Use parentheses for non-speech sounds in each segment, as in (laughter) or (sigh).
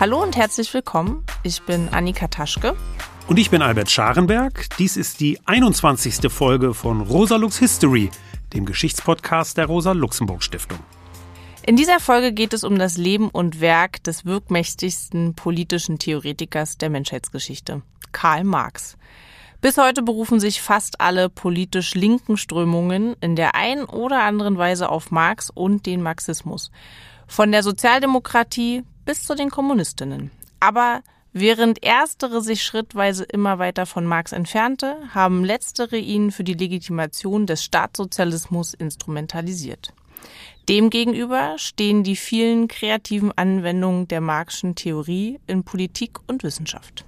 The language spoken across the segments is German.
Hallo und herzlich willkommen. Ich bin Annika Taschke. Und ich bin Albert Scharenberg. Dies ist die 21. Folge von Rosa Lux History, dem Geschichtspodcast der Rosa Luxemburg Stiftung. In dieser Folge geht es um das Leben und Werk des wirkmächtigsten politischen Theoretikers der Menschheitsgeschichte, Karl Marx. Bis heute berufen sich fast alle politisch linken Strömungen in der einen oder anderen Weise auf Marx und den Marxismus. Von der Sozialdemokratie bis zu den Kommunistinnen. Aber während erstere sich schrittweise immer weiter von Marx entfernte, haben letztere ihn für die Legitimation des Staatssozialismus instrumentalisiert. Demgegenüber stehen die vielen kreativen Anwendungen der Marxischen Theorie in Politik und Wissenschaft.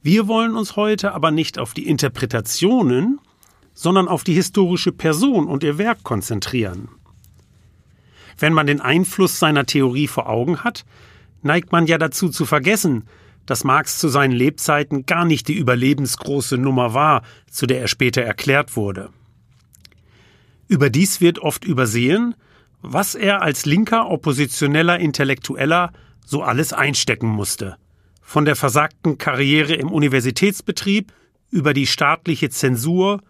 Wir wollen uns heute aber nicht auf die Interpretationen, sondern auf die historische Person und ihr Werk konzentrieren. Wenn man den Einfluss seiner Theorie vor Augen hat, neigt man ja dazu zu vergessen, dass Marx zu seinen Lebzeiten gar nicht die überlebensgroße Nummer war, zu der er später erklärt wurde. Überdies wird oft übersehen, was er als linker oppositioneller Intellektueller so alles einstecken musste von der versagten Karriere im Universitätsbetrieb über die staatliche Zensur,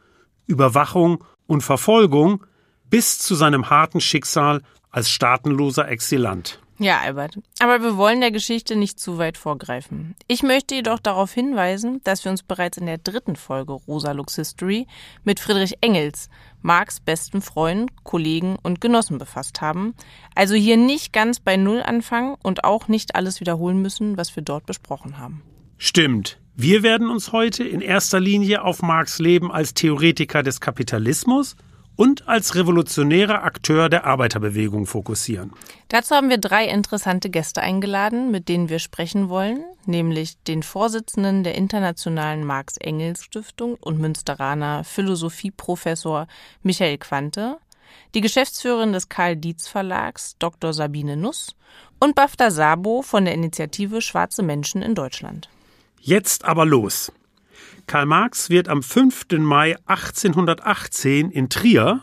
Überwachung und Verfolgung bis zu seinem harten Schicksal als staatenloser Exilant. Ja, Albert. Aber wir wollen der Geschichte nicht zu weit vorgreifen. Ich möchte jedoch darauf hinweisen, dass wir uns bereits in der dritten Folge Rosa Lux History mit Friedrich Engels, Marx besten Freund, Kollegen und Genossen befasst haben. Also hier nicht ganz bei Null anfangen und auch nicht alles wiederholen müssen, was wir dort besprochen haben. Stimmt. Wir werden uns heute in erster Linie auf Marx Leben als Theoretiker des Kapitalismus und als revolutionärer Akteur der Arbeiterbewegung fokussieren. Dazu haben wir drei interessante Gäste eingeladen, mit denen wir sprechen wollen, nämlich den Vorsitzenden der Internationalen Marx-Engels-Stiftung und Münsteraner Philosophieprofessor Michael Quante, die Geschäftsführerin des Karl Dietz Verlags, Dr. Sabine Nuss und Bafta Sabo von der Initiative Schwarze Menschen in Deutschland. Jetzt aber los. Karl Marx wird am 5. Mai 1818 in Trier,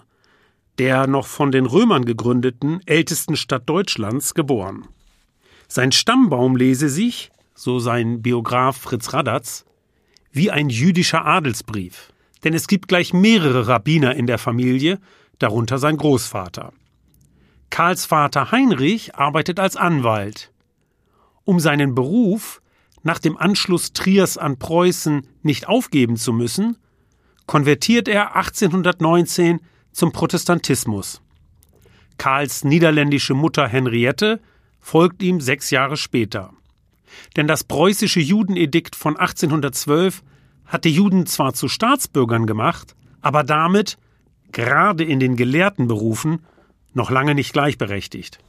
der noch von den Römern gegründeten ältesten Stadt Deutschlands, geboren. Sein Stammbaum lese sich, so sein Biograf Fritz Radatz, wie ein jüdischer Adelsbrief. Denn es gibt gleich mehrere Rabbiner in der Familie, darunter sein Großvater. Karls Vater Heinrich arbeitet als Anwalt. Um seinen Beruf nach dem Anschluss Triers an Preußen nicht aufgeben zu müssen, konvertiert er 1819 zum Protestantismus. Karls niederländische Mutter Henriette folgt ihm sechs Jahre später. Denn das preußische Judenedikt von 1812 hatte Juden zwar zu Staatsbürgern gemacht, aber damit, gerade in den gelehrten Berufen, noch lange nicht gleichberechtigt.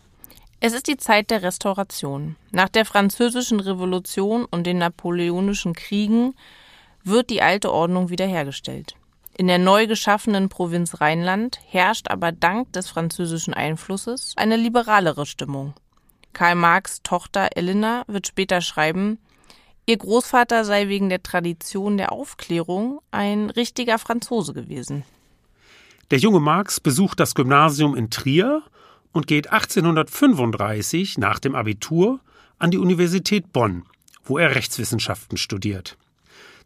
Es ist die Zeit der Restauration. Nach der Französischen Revolution und den Napoleonischen Kriegen wird die alte Ordnung wiederhergestellt. In der neu geschaffenen Provinz Rheinland herrscht aber dank des französischen Einflusses eine liberalere Stimmung. Karl Marx Tochter Elena wird später schreiben, ihr Großvater sei wegen der Tradition der Aufklärung ein richtiger Franzose gewesen. Der junge Marx besucht das Gymnasium in Trier und geht 1835 nach dem Abitur an die Universität Bonn, wo er Rechtswissenschaften studiert.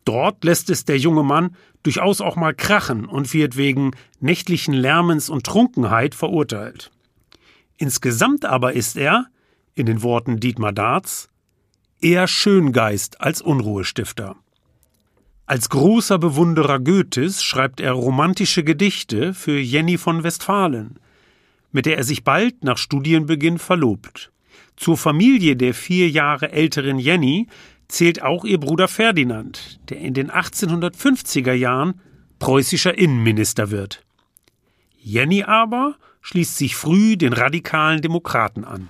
Dort lässt es der junge Mann durchaus auch mal krachen und wird wegen nächtlichen Lärmens und Trunkenheit verurteilt. Insgesamt aber ist er, in den Worten Dietmar Darts, eher Schöngeist als Unruhestifter. Als großer Bewunderer Goethes schreibt er romantische Gedichte für Jenny von Westfalen, mit der er sich bald nach Studienbeginn verlobt. Zur Familie der vier Jahre älteren Jenny zählt auch ihr Bruder Ferdinand, der in den 1850er Jahren preußischer Innenminister wird. Jenny aber schließt sich früh den radikalen Demokraten an.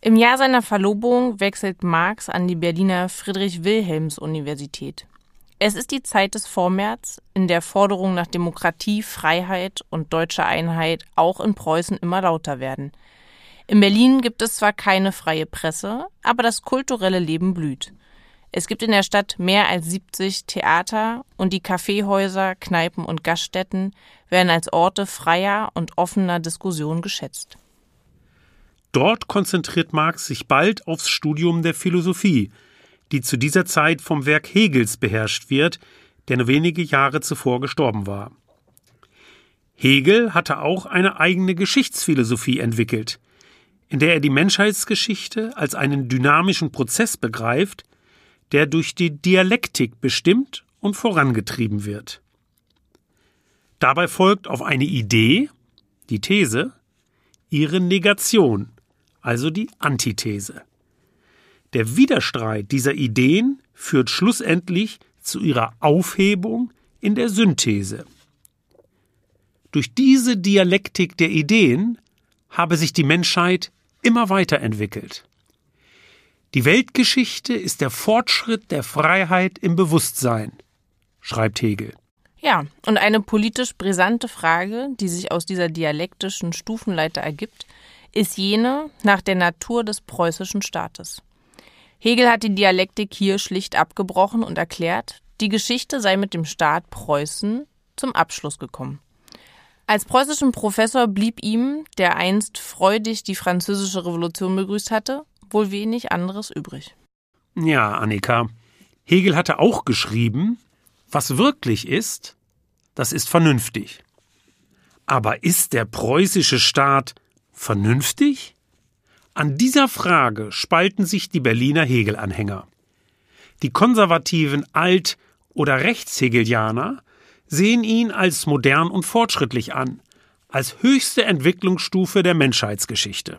Im Jahr seiner Verlobung wechselt Marx an die Berliner Friedrich-Wilhelms-Universität. Es ist die Zeit des Vormärz, in der Forderungen nach Demokratie, Freiheit und deutscher Einheit auch in Preußen immer lauter werden. In Berlin gibt es zwar keine freie Presse, aber das kulturelle Leben blüht. Es gibt in der Stadt mehr als 70 Theater und die Kaffeehäuser, Kneipen und Gaststätten werden als Orte freier und offener Diskussion geschätzt. Dort konzentriert Marx sich bald aufs Studium der Philosophie, die zu dieser Zeit vom Werk Hegels beherrscht wird, der nur wenige Jahre zuvor gestorben war. Hegel hatte auch eine eigene Geschichtsphilosophie entwickelt, in der er die Menschheitsgeschichte als einen dynamischen Prozess begreift, der durch die Dialektik bestimmt und vorangetrieben wird. Dabei folgt auf eine Idee, die These, ihre Negation, also die Antithese. Der Widerstreit dieser Ideen führt schlussendlich zu ihrer Aufhebung in der Synthese. Durch diese Dialektik der Ideen habe sich die Menschheit immer weiterentwickelt. Die Weltgeschichte ist der Fortschritt der Freiheit im Bewusstsein, schreibt Hegel. Ja, und eine politisch brisante Frage, die sich aus dieser dialektischen Stufenleiter ergibt, ist jene nach der Natur des preußischen Staates. Hegel hat die Dialektik hier schlicht abgebrochen und erklärt, die Geschichte sei mit dem Staat Preußen zum Abschluss gekommen. Als preußischen Professor blieb ihm, der einst freudig die französische Revolution begrüßt hatte, wohl wenig anderes übrig. Ja, Annika. Hegel hatte auch geschrieben, was wirklich ist, das ist vernünftig. Aber ist der preußische Staat vernünftig? An dieser Frage spalten sich die Berliner Hegel-Anhänger. Die konservativen Alt- oder Rechtshegelianer sehen ihn als modern und fortschrittlich an, als höchste Entwicklungsstufe der Menschheitsgeschichte.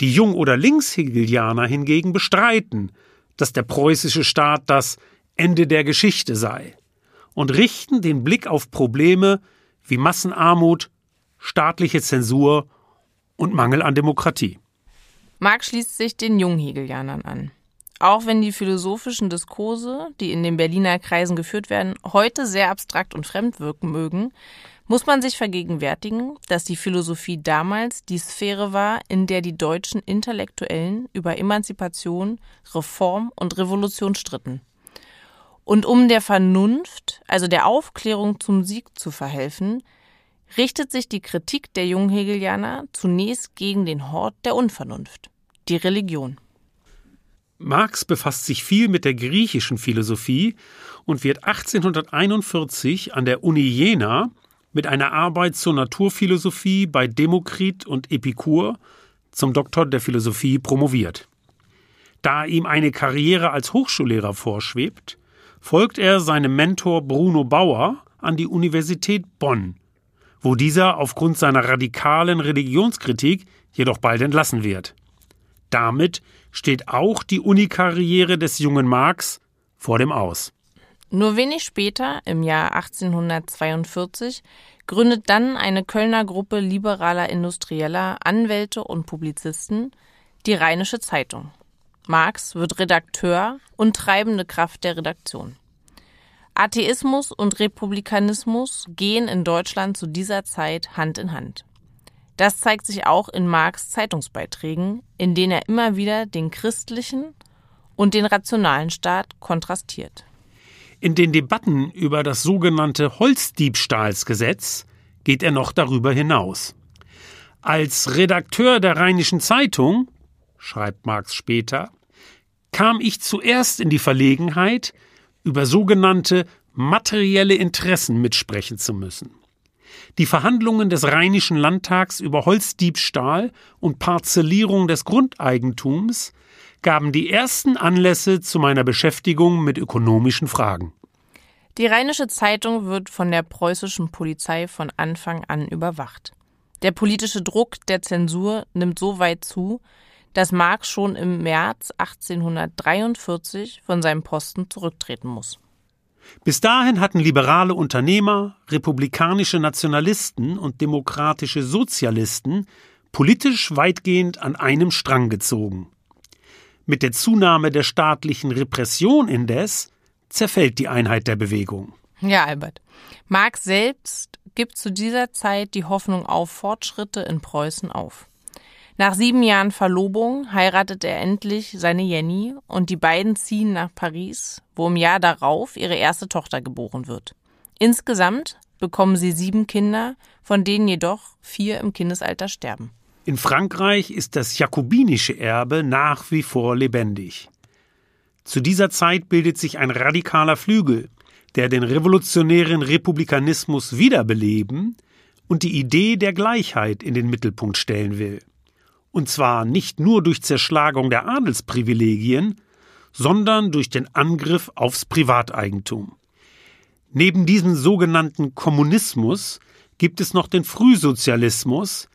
Die Jung- oder Linkshegelianer hingegen bestreiten, dass der preußische Staat das Ende der Geschichte sei und richten den Blick auf Probleme wie Massenarmut, staatliche Zensur und Mangel an Demokratie. Marx schließt sich den Junghegelianern an. Auch wenn die philosophischen Diskurse, die in den Berliner Kreisen geführt werden, heute sehr abstrakt und fremd wirken mögen, muss man sich vergegenwärtigen, dass die Philosophie damals die Sphäre war, in der die deutschen Intellektuellen über Emanzipation, Reform und Revolution stritten. Und um der Vernunft, also der Aufklärung zum Sieg zu verhelfen, richtet sich die Kritik der Junghegelianer zunächst gegen den Hort der Unvernunft, die Religion. Marx befasst sich viel mit der griechischen Philosophie und wird 1841 an der Uni Jena mit einer Arbeit zur Naturphilosophie bei Demokrit und Epikur zum Doktor der Philosophie promoviert. Da ihm eine Karriere als Hochschullehrer vorschwebt, folgt er seinem Mentor Bruno Bauer an die Universität Bonn, wo dieser aufgrund seiner radikalen Religionskritik jedoch bald entlassen wird. Damit steht auch die Unikarriere des jungen Marx vor dem Aus. Nur wenig später, im Jahr 1842, gründet dann eine Kölner Gruppe liberaler Industrieller, Anwälte und Publizisten die Rheinische Zeitung. Marx wird Redakteur und treibende Kraft der Redaktion. Atheismus und Republikanismus gehen in Deutschland zu dieser Zeit Hand in Hand. Das zeigt sich auch in Marx Zeitungsbeiträgen, in denen er immer wieder den christlichen und den rationalen Staat kontrastiert. In den Debatten über das sogenannte Holzdiebstahlsgesetz geht er noch darüber hinaus. Als Redakteur der Rheinischen Zeitung, schreibt Marx später, kam ich zuerst in die Verlegenheit, über sogenannte materielle Interessen mitsprechen zu müssen. Die Verhandlungen des Rheinischen Landtags über Holzdiebstahl und Parzellierung des Grundeigentums gaben die ersten Anlässe zu meiner Beschäftigung mit ökonomischen Fragen. Die Rheinische Zeitung wird von der preußischen Polizei von Anfang an überwacht. Der politische Druck der Zensur nimmt so weit zu, dass Marx schon im März 1843 von seinem Posten zurücktreten muss. Bis dahin hatten liberale Unternehmer, republikanische Nationalisten und demokratische Sozialisten politisch weitgehend an einem Strang gezogen. Mit der Zunahme der staatlichen Repression indes zerfällt die Einheit der Bewegung. Ja, Albert. Marx selbst gibt zu dieser Zeit die Hoffnung auf Fortschritte in Preußen auf. Nach sieben Jahren Verlobung heiratet er endlich seine Jenny und die beiden ziehen nach Paris, wo im Jahr darauf ihre erste Tochter geboren wird. Insgesamt bekommen sie sieben Kinder, von denen jedoch vier im Kindesalter sterben. In Frankreich ist das jakobinische Erbe nach wie vor lebendig. Zu dieser Zeit bildet sich ein radikaler Flügel, der den revolutionären Republikanismus wiederbeleben und die Idee der Gleichheit in den Mittelpunkt stellen will. Und zwar nicht nur durch Zerschlagung der Adelsprivilegien, sondern durch den Angriff aufs Privateigentum. Neben diesem sogenannten Kommunismus gibt es noch den Frühsozialismus,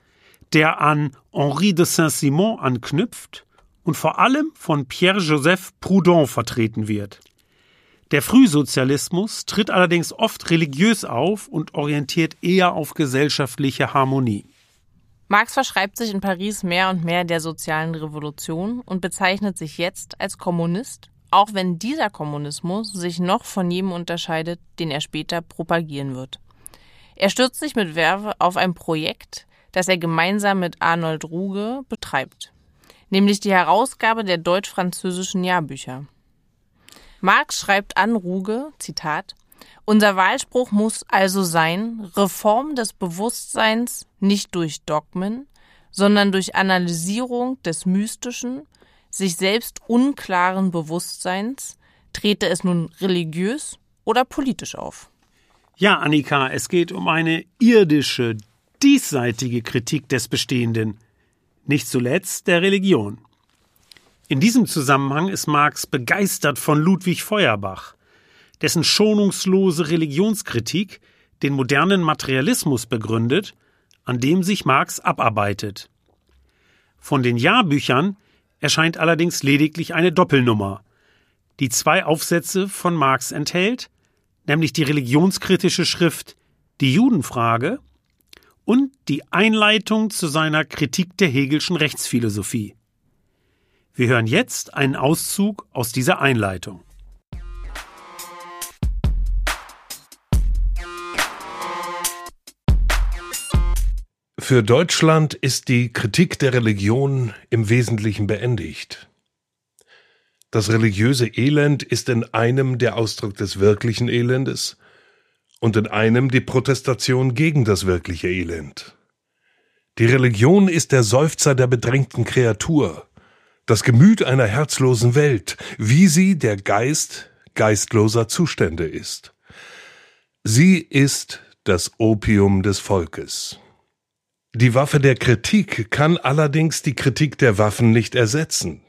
der an Henri de Saint-Simon anknüpft und vor allem von Pierre-Joseph Proudhon vertreten wird. Der Frühsozialismus tritt allerdings oft religiös auf und orientiert eher auf gesellschaftliche Harmonie. Marx verschreibt sich in Paris mehr und mehr der sozialen Revolution und bezeichnet sich jetzt als Kommunist, auch wenn dieser Kommunismus sich noch von jedem unterscheidet, den er später propagieren wird. Er stürzt sich mit Werbe auf ein Projekt, das er gemeinsam mit Arnold Ruge betreibt, nämlich die Herausgabe der deutsch-französischen Jahrbücher. Marx schreibt an Ruge, Zitat, unser Wahlspruch muss also sein, Reform des Bewusstseins nicht durch Dogmen, sondern durch Analysierung des mystischen, sich selbst unklaren Bewusstseins, trete es nun religiös oder politisch auf. Ja, Annika, es geht um eine irdische, diesseitige Kritik des Bestehenden, nicht zuletzt der Religion. In diesem Zusammenhang ist Marx begeistert von Ludwig Feuerbach, dessen schonungslose Religionskritik den modernen Materialismus begründet, an dem sich Marx abarbeitet. Von den Jahrbüchern erscheint allerdings lediglich eine Doppelnummer, die zwei Aufsätze von Marx enthält, nämlich die religionskritische Schrift Die Judenfrage und die Einleitung zu seiner Kritik der Hegelschen Rechtsphilosophie. Wir hören jetzt einen Auszug aus dieser Einleitung. Für Deutschland ist die Kritik der Religion im Wesentlichen beendigt. Das religiöse Elend ist in einem der Ausdruck des wirklichen Elendes und in einem die Protestation gegen das wirkliche Elend. Die Religion ist der Seufzer der bedrängten Kreatur, das Gemüt einer herzlosen Welt, wie sie der Geist geistloser Zustände ist. Sie ist das Opium des Volkes. Die Waffe der Kritik kann allerdings die Kritik der Waffen nicht ersetzen.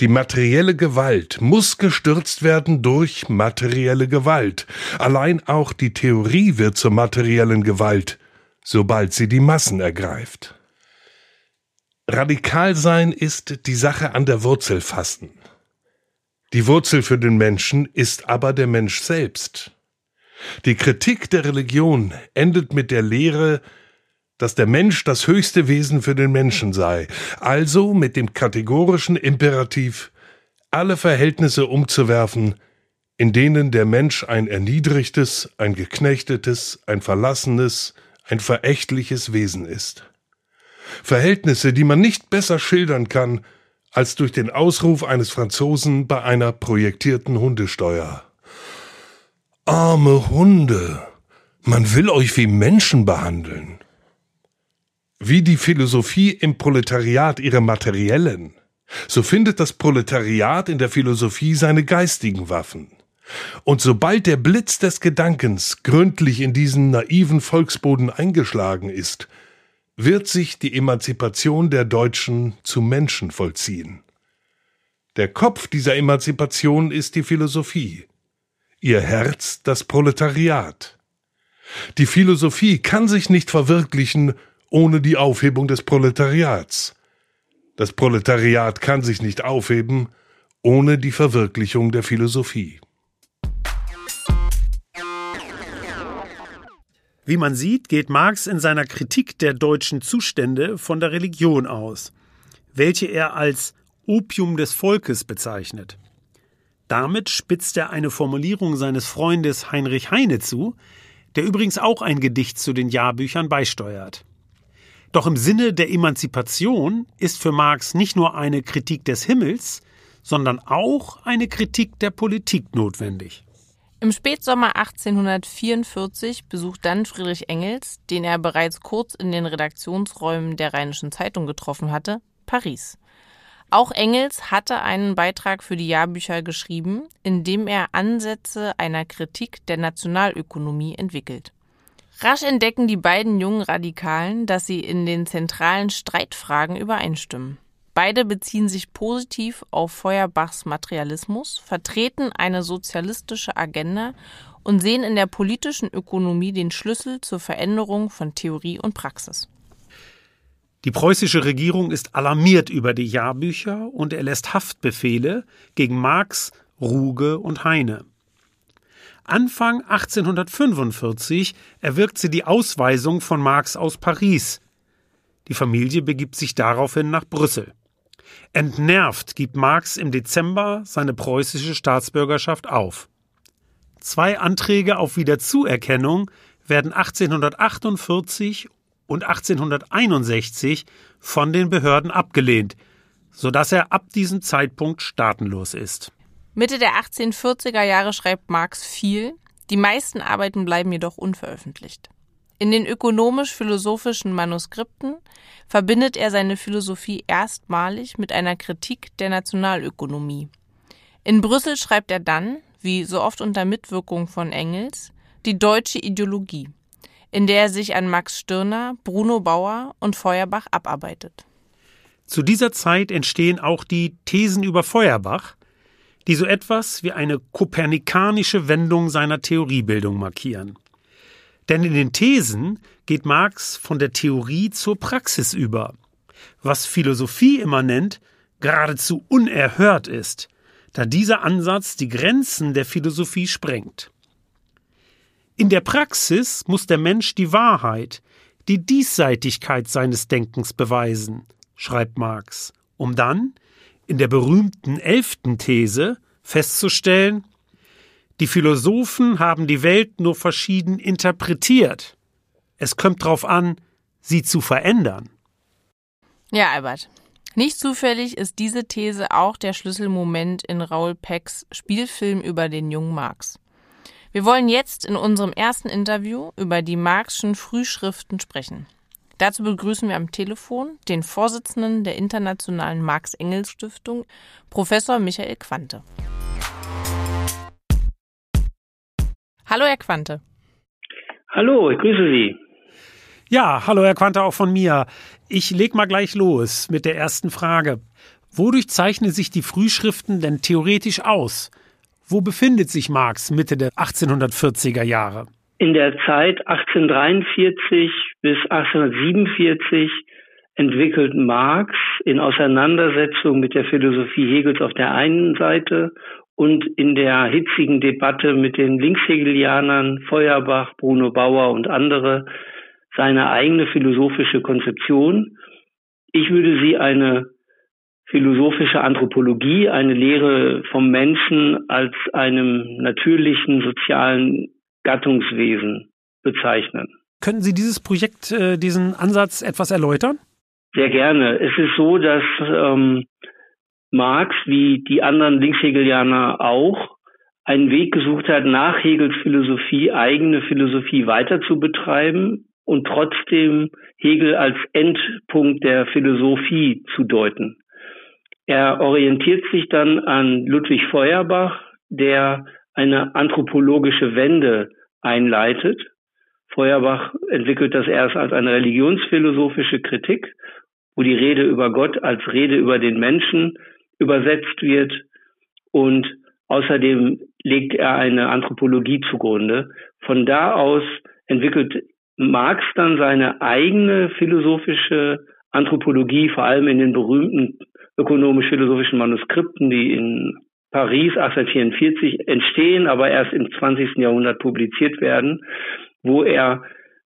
Die materielle Gewalt muss gestürzt werden durch materielle Gewalt. Allein auch die Theorie wird zur materiellen Gewalt, sobald sie die Massen ergreift. Radikal sein ist die Sache an der Wurzel fassen. Die Wurzel für den Menschen ist aber der Mensch selbst. Die Kritik der Religion endet mit der Lehre, dass der Mensch das höchste Wesen für den Menschen sei, also mit dem kategorischen Imperativ, alle Verhältnisse umzuwerfen, in denen der Mensch ein erniedrigtes, ein geknechtetes, ein verlassenes, ein verächtliches Wesen ist. Verhältnisse, die man nicht besser schildern kann, als durch den Ausruf eines Franzosen bei einer projektierten Hundesteuer. Arme Hunde, man will euch wie Menschen behandeln wie die Philosophie im Proletariat ihre materiellen, so findet das Proletariat in der Philosophie seine geistigen Waffen. Und sobald der Blitz des Gedankens gründlich in diesen naiven Volksboden eingeschlagen ist, wird sich die Emanzipation der Deutschen zu Menschen vollziehen. Der Kopf dieser Emanzipation ist die Philosophie, ihr Herz das Proletariat. Die Philosophie kann sich nicht verwirklichen, ohne die Aufhebung des Proletariats. Das Proletariat kann sich nicht aufheben ohne die Verwirklichung der Philosophie. Wie man sieht, geht Marx in seiner Kritik der deutschen Zustände von der Religion aus, welche er als Opium des Volkes bezeichnet. Damit spitzt er eine Formulierung seines Freundes Heinrich Heine zu, der übrigens auch ein Gedicht zu den Jahrbüchern beisteuert. Doch im Sinne der Emanzipation ist für Marx nicht nur eine Kritik des Himmels, sondern auch eine Kritik der Politik notwendig. Im Spätsommer 1844 besucht dann Friedrich Engels, den er bereits kurz in den Redaktionsräumen der Rheinischen Zeitung getroffen hatte, Paris. Auch Engels hatte einen Beitrag für die Jahrbücher geschrieben, in dem er Ansätze einer Kritik der Nationalökonomie entwickelt. Rasch entdecken die beiden jungen Radikalen, dass sie in den zentralen Streitfragen übereinstimmen. Beide beziehen sich positiv auf Feuerbachs Materialismus, vertreten eine sozialistische Agenda und sehen in der politischen Ökonomie den Schlüssel zur Veränderung von Theorie und Praxis. Die preußische Regierung ist alarmiert über die Jahrbücher und erlässt Haftbefehle gegen Marx, Ruge und Heine. Anfang 1845 erwirkt sie die Ausweisung von Marx aus Paris. Die Familie begibt sich daraufhin nach Brüssel. Entnervt gibt Marx im Dezember seine preußische Staatsbürgerschaft auf. Zwei Anträge auf Wiederzuerkennung werden 1848 und 1861 von den Behörden abgelehnt, sodass er ab diesem Zeitpunkt staatenlos ist. Mitte der 1840er Jahre schreibt Marx viel, die meisten Arbeiten bleiben jedoch unveröffentlicht. In den ökonomisch-philosophischen Manuskripten verbindet er seine Philosophie erstmalig mit einer Kritik der Nationalökonomie. In Brüssel schreibt er dann, wie so oft unter Mitwirkung von Engels, die deutsche Ideologie, in der er sich an Max Stirner, Bruno Bauer und Feuerbach abarbeitet. Zu dieser Zeit entstehen auch die Thesen über Feuerbach, die so etwas wie eine kopernikanische Wendung seiner Theoriebildung markieren. Denn in den Thesen geht Marx von der Theorie zur Praxis über, was Philosophie immer nennt, geradezu unerhört ist, da dieser Ansatz die Grenzen der Philosophie sprengt. In der Praxis muss der Mensch die Wahrheit, die Diesseitigkeit seines Denkens beweisen, schreibt Marx, um dann, in der berühmten elften These, festzustellen, die Philosophen haben die Welt nur verschieden interpretiert. Es kommt darauf an, sie zu verändern. Ja, Albert. Nicht zufällig ist diese These auch der Schlüsselmoment in Raoul Pecks Spielfilm über den jungen Marx. Wir wollen jetzt in unserem ersten Interview über die Marxischen Frühschriften sprechen. Dazu begrüßen wir am Telefon den Vorsitzenden der Internationalen Marx-Engels-Stiftung, Professor Michael Quante. Hallo, Herr Quante. Hallo, ich grüße Sie. Ja, hallo, Herr Quante, auch von mir. Ich leg mal gleich los mit der ersten Frage. Wodurch zeichnen sich die Frühschriften denn theoretisch aus? Wo befindet sich Marx Mitte der 1840er Jahre? In der Zeit 1843 bis 1847 entwickelt Marx in Auseinandersetzung mit der Philosophie Hegels auf der einen Seite und in der hitzigen Debatte mit den Linkshegelianern Feuerbach, Bruno Bauer und andere seine eigene philosophische Konzeption. Ich würde sie eine philosophische Anthropologie, eine Lehre vom Menschen als einem natürlichen sozialen Gattungswesen bezeichnen. Können Sie dieses Projekt, äh, diesen Ansatz etwas erläutern? Sehr gerne. Es ist so, dass ähm, Marx wie die anderen Linkshegelianer auch einen Weg gesucht hat, nach Hegels Philosophie eigene Philosophie weiter zu betreiben und trotzdem Hegel als Endpunkt der Philosophie zu deuten. Er orientiert sich dann an Ludwig Feuerbach, der eine anthropologische Wende einleitet. Feuerbach entwickelt das erst als eine religionsphilosophische Kritik, wo die Rede über Gott als Rede über den Menschen übersetzt wird und außerdem legt er eine Anthropologie zugrunde. Von da aus entwickelt Marx dann seine eigene philosophische Anthropologie, vor allem in den berühmten ökonomisch-philosophischen Manuskripten, die in Paris 1844 entstehen, aber erst im 20. Jahrhundert publiziert werden, wo er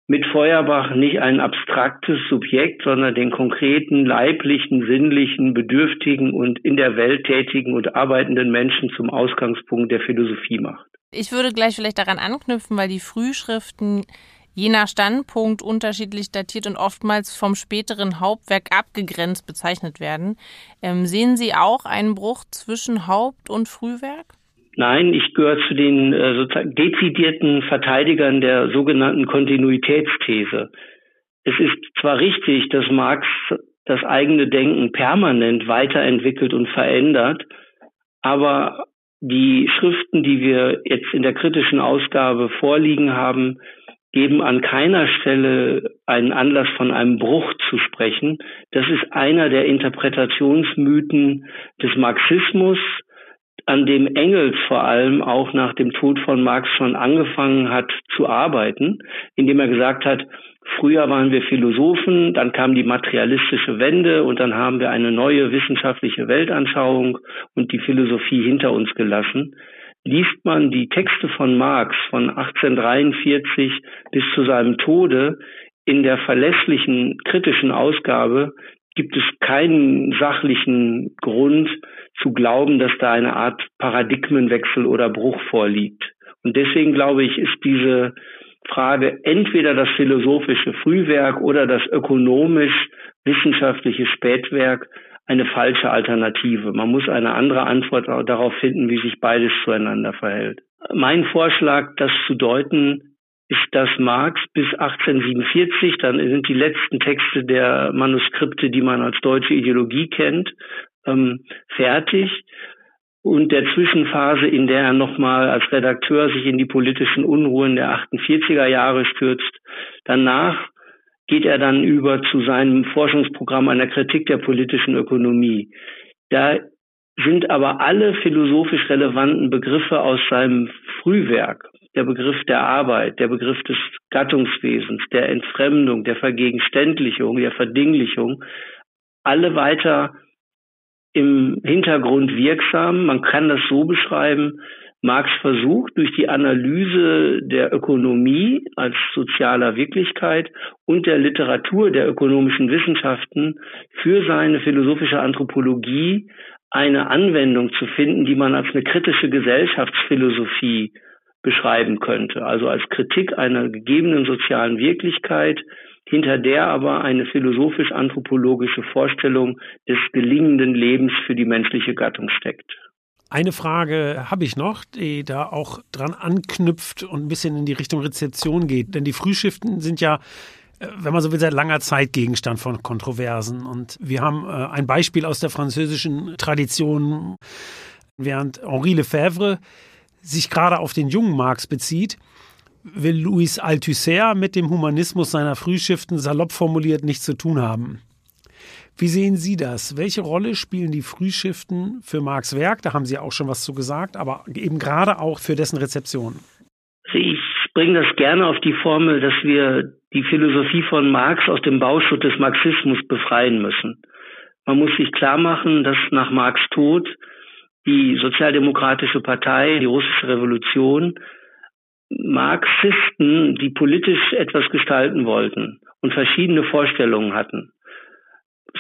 mit Feuerbach nicht ein abstraktes Subjekt, sondern den konkreten, leiblichen, sinnlichen, bedürftigen und in der Welt tätigen und arbeitenden Menschen zum Ausgangspunkt der Philosophie macht. Ich würde gleich vielleicht daran anknüpfen, weil die Frühschriften je nach Standpunkt unterschiedlich datiert und oftmals vom späteren Hauptwerk abgegrenzt bezeichnet werden. Ähm, sehen Sie auch einen Bruch zwischen Haupt- und Frühwerk? Nein, ich gehöre zu den äh, sozusagen dezidierten Verteidigern der sogenannten Kontinuitätsthese. Es ist zwar richtig, dass Marx das eigene Denken permanent weiterentwickelt und verändert, aber die Schriften, die wir jetzt in der kritischen Ausgabe vorliegen haben, geben an keiner Stelle einen Anlass von einem Bruch zu sprechen. Das ist einer der Interpretationsmythen des Marxismus, an dem Engels vor allem auch nach dem Tod von Marx schon angefangen hat zu arbeiten, indem er gesagt hat, früher waren wir Philosophen, dann kam die materialistische Wende und dann haben wir eine neue wissenschaftliche Weltanschauung und die Philosophie hinter uns gelassen. Liest man die Texte von Marx von 1843 bis zu seinem Tode in der verlässlichen kritischen Ausgabe, gibt es keinen sachlichen Grund zu glauben, dass da eine Art Paradigmenwechsel oder Bruch vorliegt. Und deswegen glaube ich, ist diese Frage entweder das philosophische Frühwerk oder das ökonomisch-wissenschaftliche Spätwerk eine falsche Alternative. Man muss eine andere Antwort darauf finden, wie sich beides zueinander verhält. Mein Vorschlag, das zu deuten, ist, dass Marx bis 1847, dann sind die letzten Texte der Manuskripte, die man als deutsche Ideologie kennt, ähm, fertig. Und der Zwischenphase, in der er nochmal als Redakteur sich in die politischen Unruhen der 48er Jahre stürzt, danach geht er dann über zu seinem Forschungsprogramm einer Kritik der politischen Ökonomie. Da sind aber alle philosophisch relevanten Begriffe aus seinem Frühwerk der Begriff der Arbeit, der Begriff des Gattungswesens, der Entfremdung, der Vergegenständlichung, der Verdinglichung, alle weiter im Hintergrund wirksam. Man kann das so beschreiben, Marx versucht durch die Analyse der Ökonomie als sozialer Wirklichkeit und der Literatur der ökonomischen Wissenschaften für seine philosophische Anthropologie eine Anwendung zu finden, die man als eine kritische Gesellschaftsphilosophie beschreiben könnte. Also als Kritik einer gegebenen sozialen Wirklichkeit, hinter der aber eine philosophisch-anthropologische Vorstellung des gelingenden Lebens für die menschliche Gattung steckt. Eine Frage habe ich noch, die da auch dran anknüpft und ein bisschen in die Richtung Rezeption geht. Denn die Frühschriften sind ja äh, wenn man so will, seit langer Zeit Gegenstand von Kontroversen. Und wir haben äh, ein Beispiel aus der französischen Tradition, während Henri Lefebvre sich gerade auf den jungen Marx bezieht, will Louis Althusser mit dem Humanismus seiner Frühschriften salopp formuliert nichts zu tun haben. Wie sehen Sie das? Welche Rolle spielen die Frühschriften für Marx Werk? Da haben Sie auch schon was zu gesagt, aber eben gerade auch für dessen Rezeption. Ich bringe das gerne auf die Formel, dass wir die Philosophie von Marx aus dem Bauschutt des Marxismus befreien müssen. Man muss sich klar machen, dass nach Marx Tod die Sozialdemokratische Partei, die russische Revolution, Marxisten, die politisch etwas gestalten wollten und verschiedene Vorstellungen hatten,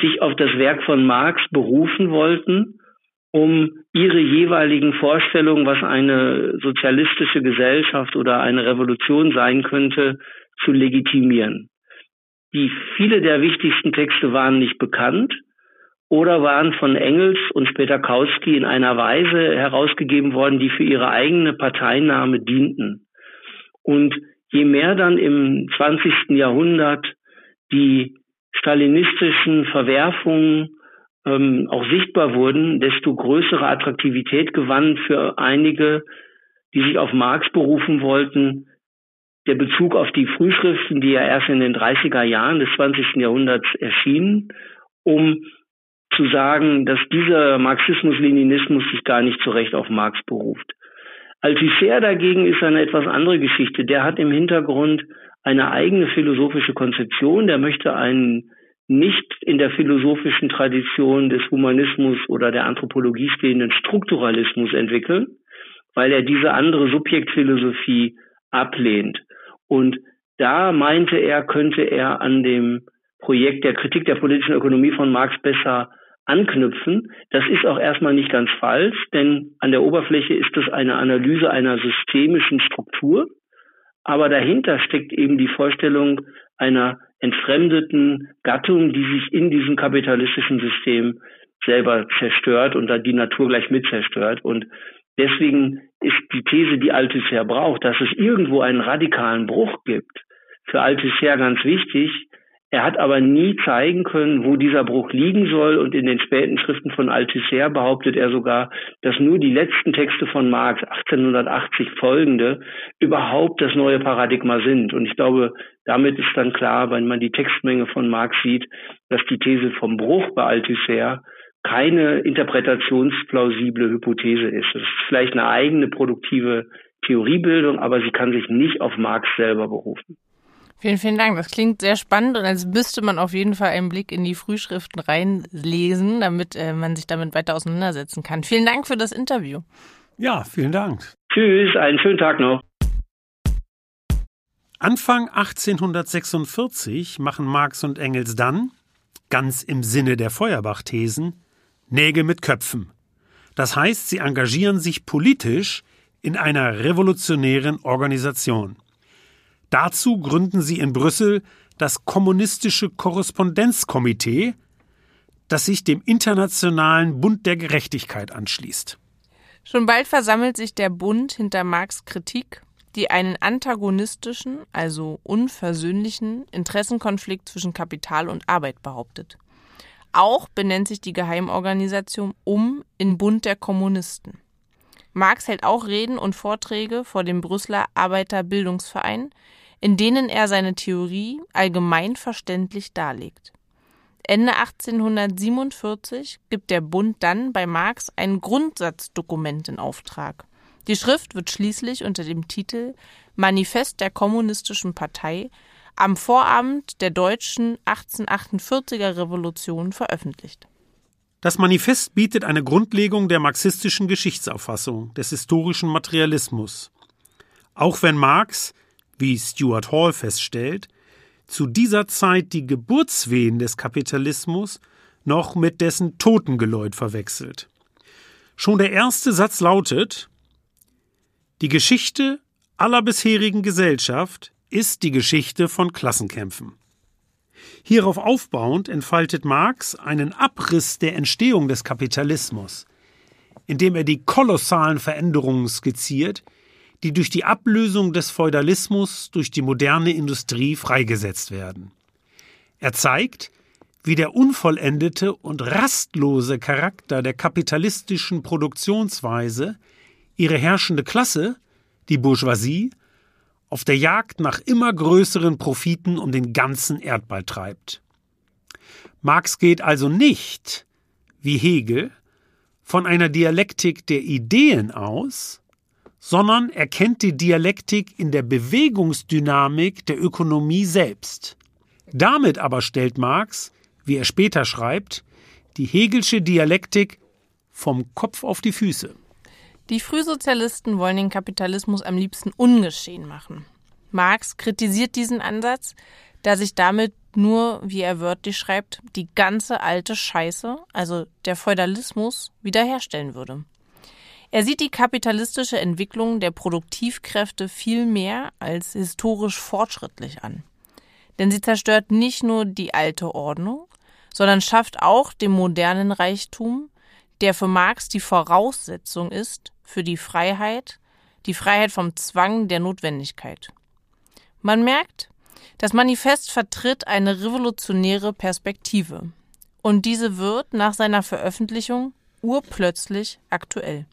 sich auf das Werk von Marx berufen wollten, um ihre jeweiligen Vorstellungen, was eine sozialistische Gesellschaft oder eine Revolution sein könnte, zu legitimieren. Die viele der wichtigsten Texte waren nicht bekannt oder waren von Engels und später Kautsky in einer Weise herausgegeben worden, die für ihre eigene Parteinahme dienten. Und je mehr dann im 20. Jahrhundert die stalinistischen Verwerfungen ähm, auch sichtbar wurden, desto größere Attraktivität gewann für einige, die sich auf Marx berufen wollten, der Bezug auf die Frühschriften, die ja erst in den 30er Jahren des 20. Jahrhunderts erschienen, um zu sagen, dass dieser Marxismus-Leninismus sich gar nicht so recht auf Marx beruft. Althusser dagegen ist eine etwas andere Geschichte. Der hat im Hintergrund eine eigene philosophische Konzeption. Der möchte einen nicht in der philosophischen Tradition des Humanismus oder der Anthropologie stehenden Strukturalismus entwickeln, weil er diese andere Subjektphilosophie ablehnt. Und da meinte er, könnte er an dem Projekt der Kritik der politischen Ökonomie von Marx besser anknüpfen. Das ist auch erstmal nicht ganz falsch, denn an der Oberfläche ist es eine Analyse einer systemischen Struktur. Aber dahinter steckt eben die Vorstellung einer entfremdeten Gattung, die sich in diesem kapitalistischen System selber zerstört und dann die Natur gleich mit zerstört. Und Deswegen ist die These, die Althusser braucht, dass es irgendwo einen radikalen Bruch gibt, für Althusser ganz wichtig. Er hat aber nie zeigen können, wo dieser Bruch liegen soll. Und in den späten Schriften von Althusser behauptet er sogar, dass nur die letzten Texte von Marx, 1880 folgende, überhaupt das neue Paradigma sind. Und ich glaube, damit ist dann klar, wenn man die Textmenge von Marx sieht, dass die These vom Bruch bei Althusser keine interpretationsplausible Hypothese ist. Es ist vielleicht eine eigene produktive Theoriebildung, aber sie kann sich nicht auf Marx selber berufen. Vielen, vielen Dank. Das klingt sehr spannend und als müsste man auf jeden Fall einen Blick in die Frühschriften reinlesen, damit äh, man sich damit weiter auseinandersetzen kann. Vielen Dank für das Interview. Ja, vielen Dank. Tschüss, einen schönen Tag noch. Anfang 1846 machen Marx und Engels dann, ganz im Sinne der Feuerbach-Thesen, Nägel mit Köpfen. Das heißt, sie engagieren sich politisch in einer revolutionären Organisation. Dazu gründen sie in Brüssel das Kommunistische Korrespondenzkomitee, das sich dem Internationalen Bund der Gerechtigkeit anschließt. Schon bald versammelt sich der Bund hinter Marx Kritik, die einen antagonistischen, also unversöhnlichen Interessenkonflikt zwischen Kapital und Arbeit behauptet. Auch benennt sich die Geheimorganisation um in Bund der Kommunisten. Marx hält auch Reden und Vorträge vor dem Brüsseler Arbeiterbildungsverein, in denen er seine Theorie allgemein verständlich darlegt. Ende 1847 gibt der Bund dann bei Marx ein Grundsatzdokument in Auftrag. Die Schrift wird schließlich unter dem Titel Manifest der Kommunistischen Partei am Vorabend der deutschen 1848er Revolution veröffentlicht. Das Manifest bietet eine Grundlegung der marxistischen Geschichtsauffassung, des historischen Materialismus. Auch wenn Marx, wie Stuart Hall feststellt, zu dieser Zeit die Geburtswehen des Kapitalismus noch mit dessen Totengeläut verwechselt. Schon der erste Satz lautet Die Geschichte aller bisherigen Gesellschaft ist die Geschichte von Klassenkämpfen. Hierauf aufbauend entfaltet Marx einen Abriss der Entstehung des Kapitalismus, indem er die kolossalen Veränderungen skizziert, die durch die Ablösung des Feudalismus durch die moderne Industrie freigesetzt werden. Er zeigt, wie der unvollendete und rastlose Charakter der kapitalistischen Produktionsweise ihre herrschende Klasse, die Bourgeoisie, auf der Jagd nach immer größeren Profiten um den ganzen Erdball treibt. Marx geht also nicht, wie Hegel, von einer Dialektik der Ideen aus, sondern erkennt die Dialektik in der Bewegungsdynamik der Ökonomie selbst. Damit aber stellt Marx, wie er später schreibt, die Hegelsche Dialektik vom Kopf auf die Füße. Die Frühsozialisten wollen den Kapitalismus am liebsten ungeschehen machen. Marx kritisiert diesen Ansatz, da sich damit nur, wie er wörtlich schreibt, die ganze alte Scheiße, also der Feudalismus, wiederherstellen würde. Er sieht die kapitalistische Entwicklung der Produktivkräfte viel mehr als historisch fortschrittlich an. Denn sie zerstört nicht nur die alte Ordnung, sondern schafft auch den modernen Reichtum, der für Marx die Voraussetzung ist für die Freiheit, die Freiheit vom Zwang der Notwendigkeit. Man merkt, das Manifest vertritt eine revolutionäre Perspektive. Und diese wird nach seiner Veröffentlichung urplötzlich aktuell.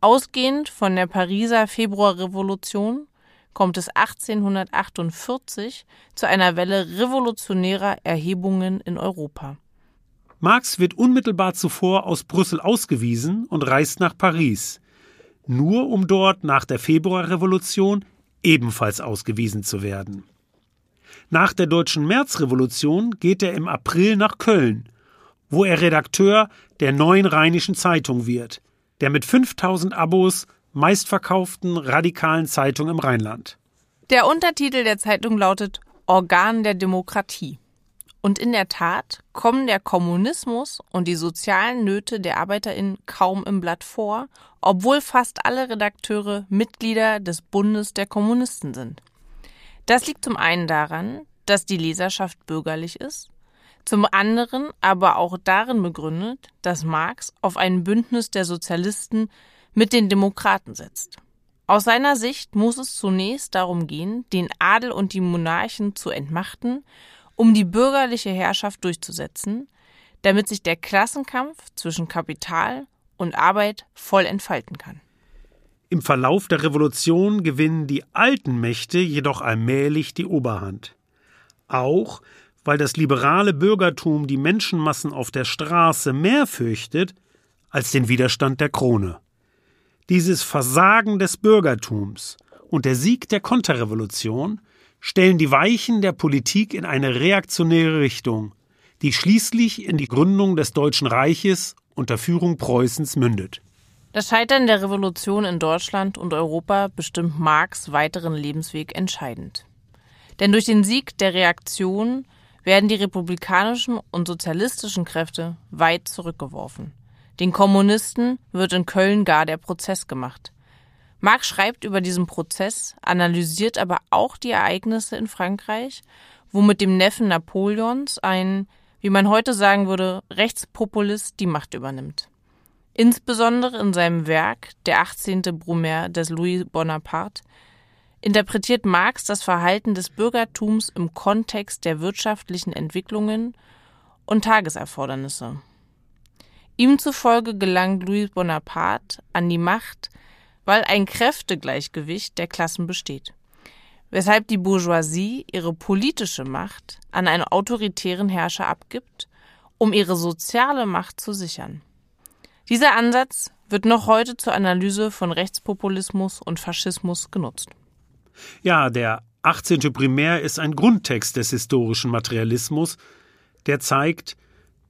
Ausgehend von der Pariser Februarrevolution kommt es 1848 zu einer Welle revolutionärer Erhebungen in Europa. Marx wird unmittelbar zuvor aus Brüssel ausgewiesen und reist nach Paris, nur um dort nach der Februarrevolution ebenfalls ausgewiesen zu werden. Nach der deutschen Märzrevolution geht er im April nach Köln, wo er Redakteur der Neuen Rheinischen Zeitung wird, der mit 5000 Abos meistverkauften radikalen Zeitung im Rheinland. Der Untertitel der Zeitung lautet Organ der Demokratie. Und in der Tat kommen der Kommunismus und die sozialen Nöte der ArbeiterInnen kaum im Blatt vor, obwohl fast alle Redakteure Mitglieder des Bundes der Kommunisten sind. Das liegt zum einen daran, dass die Leserschaft bürgerlich ist, zum anderen aber auch darin begründet, dass Marx auf ein Bündnis der Sozialisten mit den Demokraten setzt. Aus seiner Sicht muss es zunächst darum gehen, den Adel und die Monarchen zu entmachten, um die bürgerliche Herrschaft durchzusetzen, damit sich der Klassenkampf zwischen Kapital und Arbeit voll entfalten kann. Im Verlauf der Revolution gewinnen die alten Mächte jedoch allmählich die Oberhand. Auch weil das liberale Bürgertum die Menschenmassen auf der Straße mehr fürchtet als den Widerstand der Krone. Dieses Versagen des Bürgertums und der Sieg der Konterrevolution stellen die Weichen der Politik in eine reaktionäre Richtung, die schließlich in die Gründung des Deutschen Reiches unter Führung Preußens mündet. Das Scheitern der Revolution in Deutschland und Europa bestimmt Marx weiteren Lebensweg entscheidend. Denn durch den Sieg der Reaktion werden die republikanischen und sozialistischen Kräfte weit zurückgeworfen. Den Kommunisten wird in Köln gar der Prozess gemacht. Marx schreibt über diesen Prozess, analysiert aber auch die Ereignisse in Frankreich, wo mit dem Neffen Napoleons ein, wie man heute sagen würde, Rechtspopulist die Macht übernimmt. Insbesondere in seinem Werk Der 18. Brumaire des Louis Bonaparte interpretiert Marx das Verhalten des Bürgertums im Kontext der wirtschaftlichen Entwicklungen und Tageserfordernisse. Ihm zufolge gelangt Louis Bonaparte an die Macht, weil ein Kräftegleichgewicht der Klassen besteht, weshalb die Bourgeoisie ihre politische Macht an einen autoritären Herrscher abgibt, um ihre soziale Macht zu sichern. Dieser Ansatz wird noch heute zur Analyse von Rechtspopulismus und Faschismus genutzt. Ja, der 18. Primär ist ein Grundtext des historischen Materialismus, der zeigt,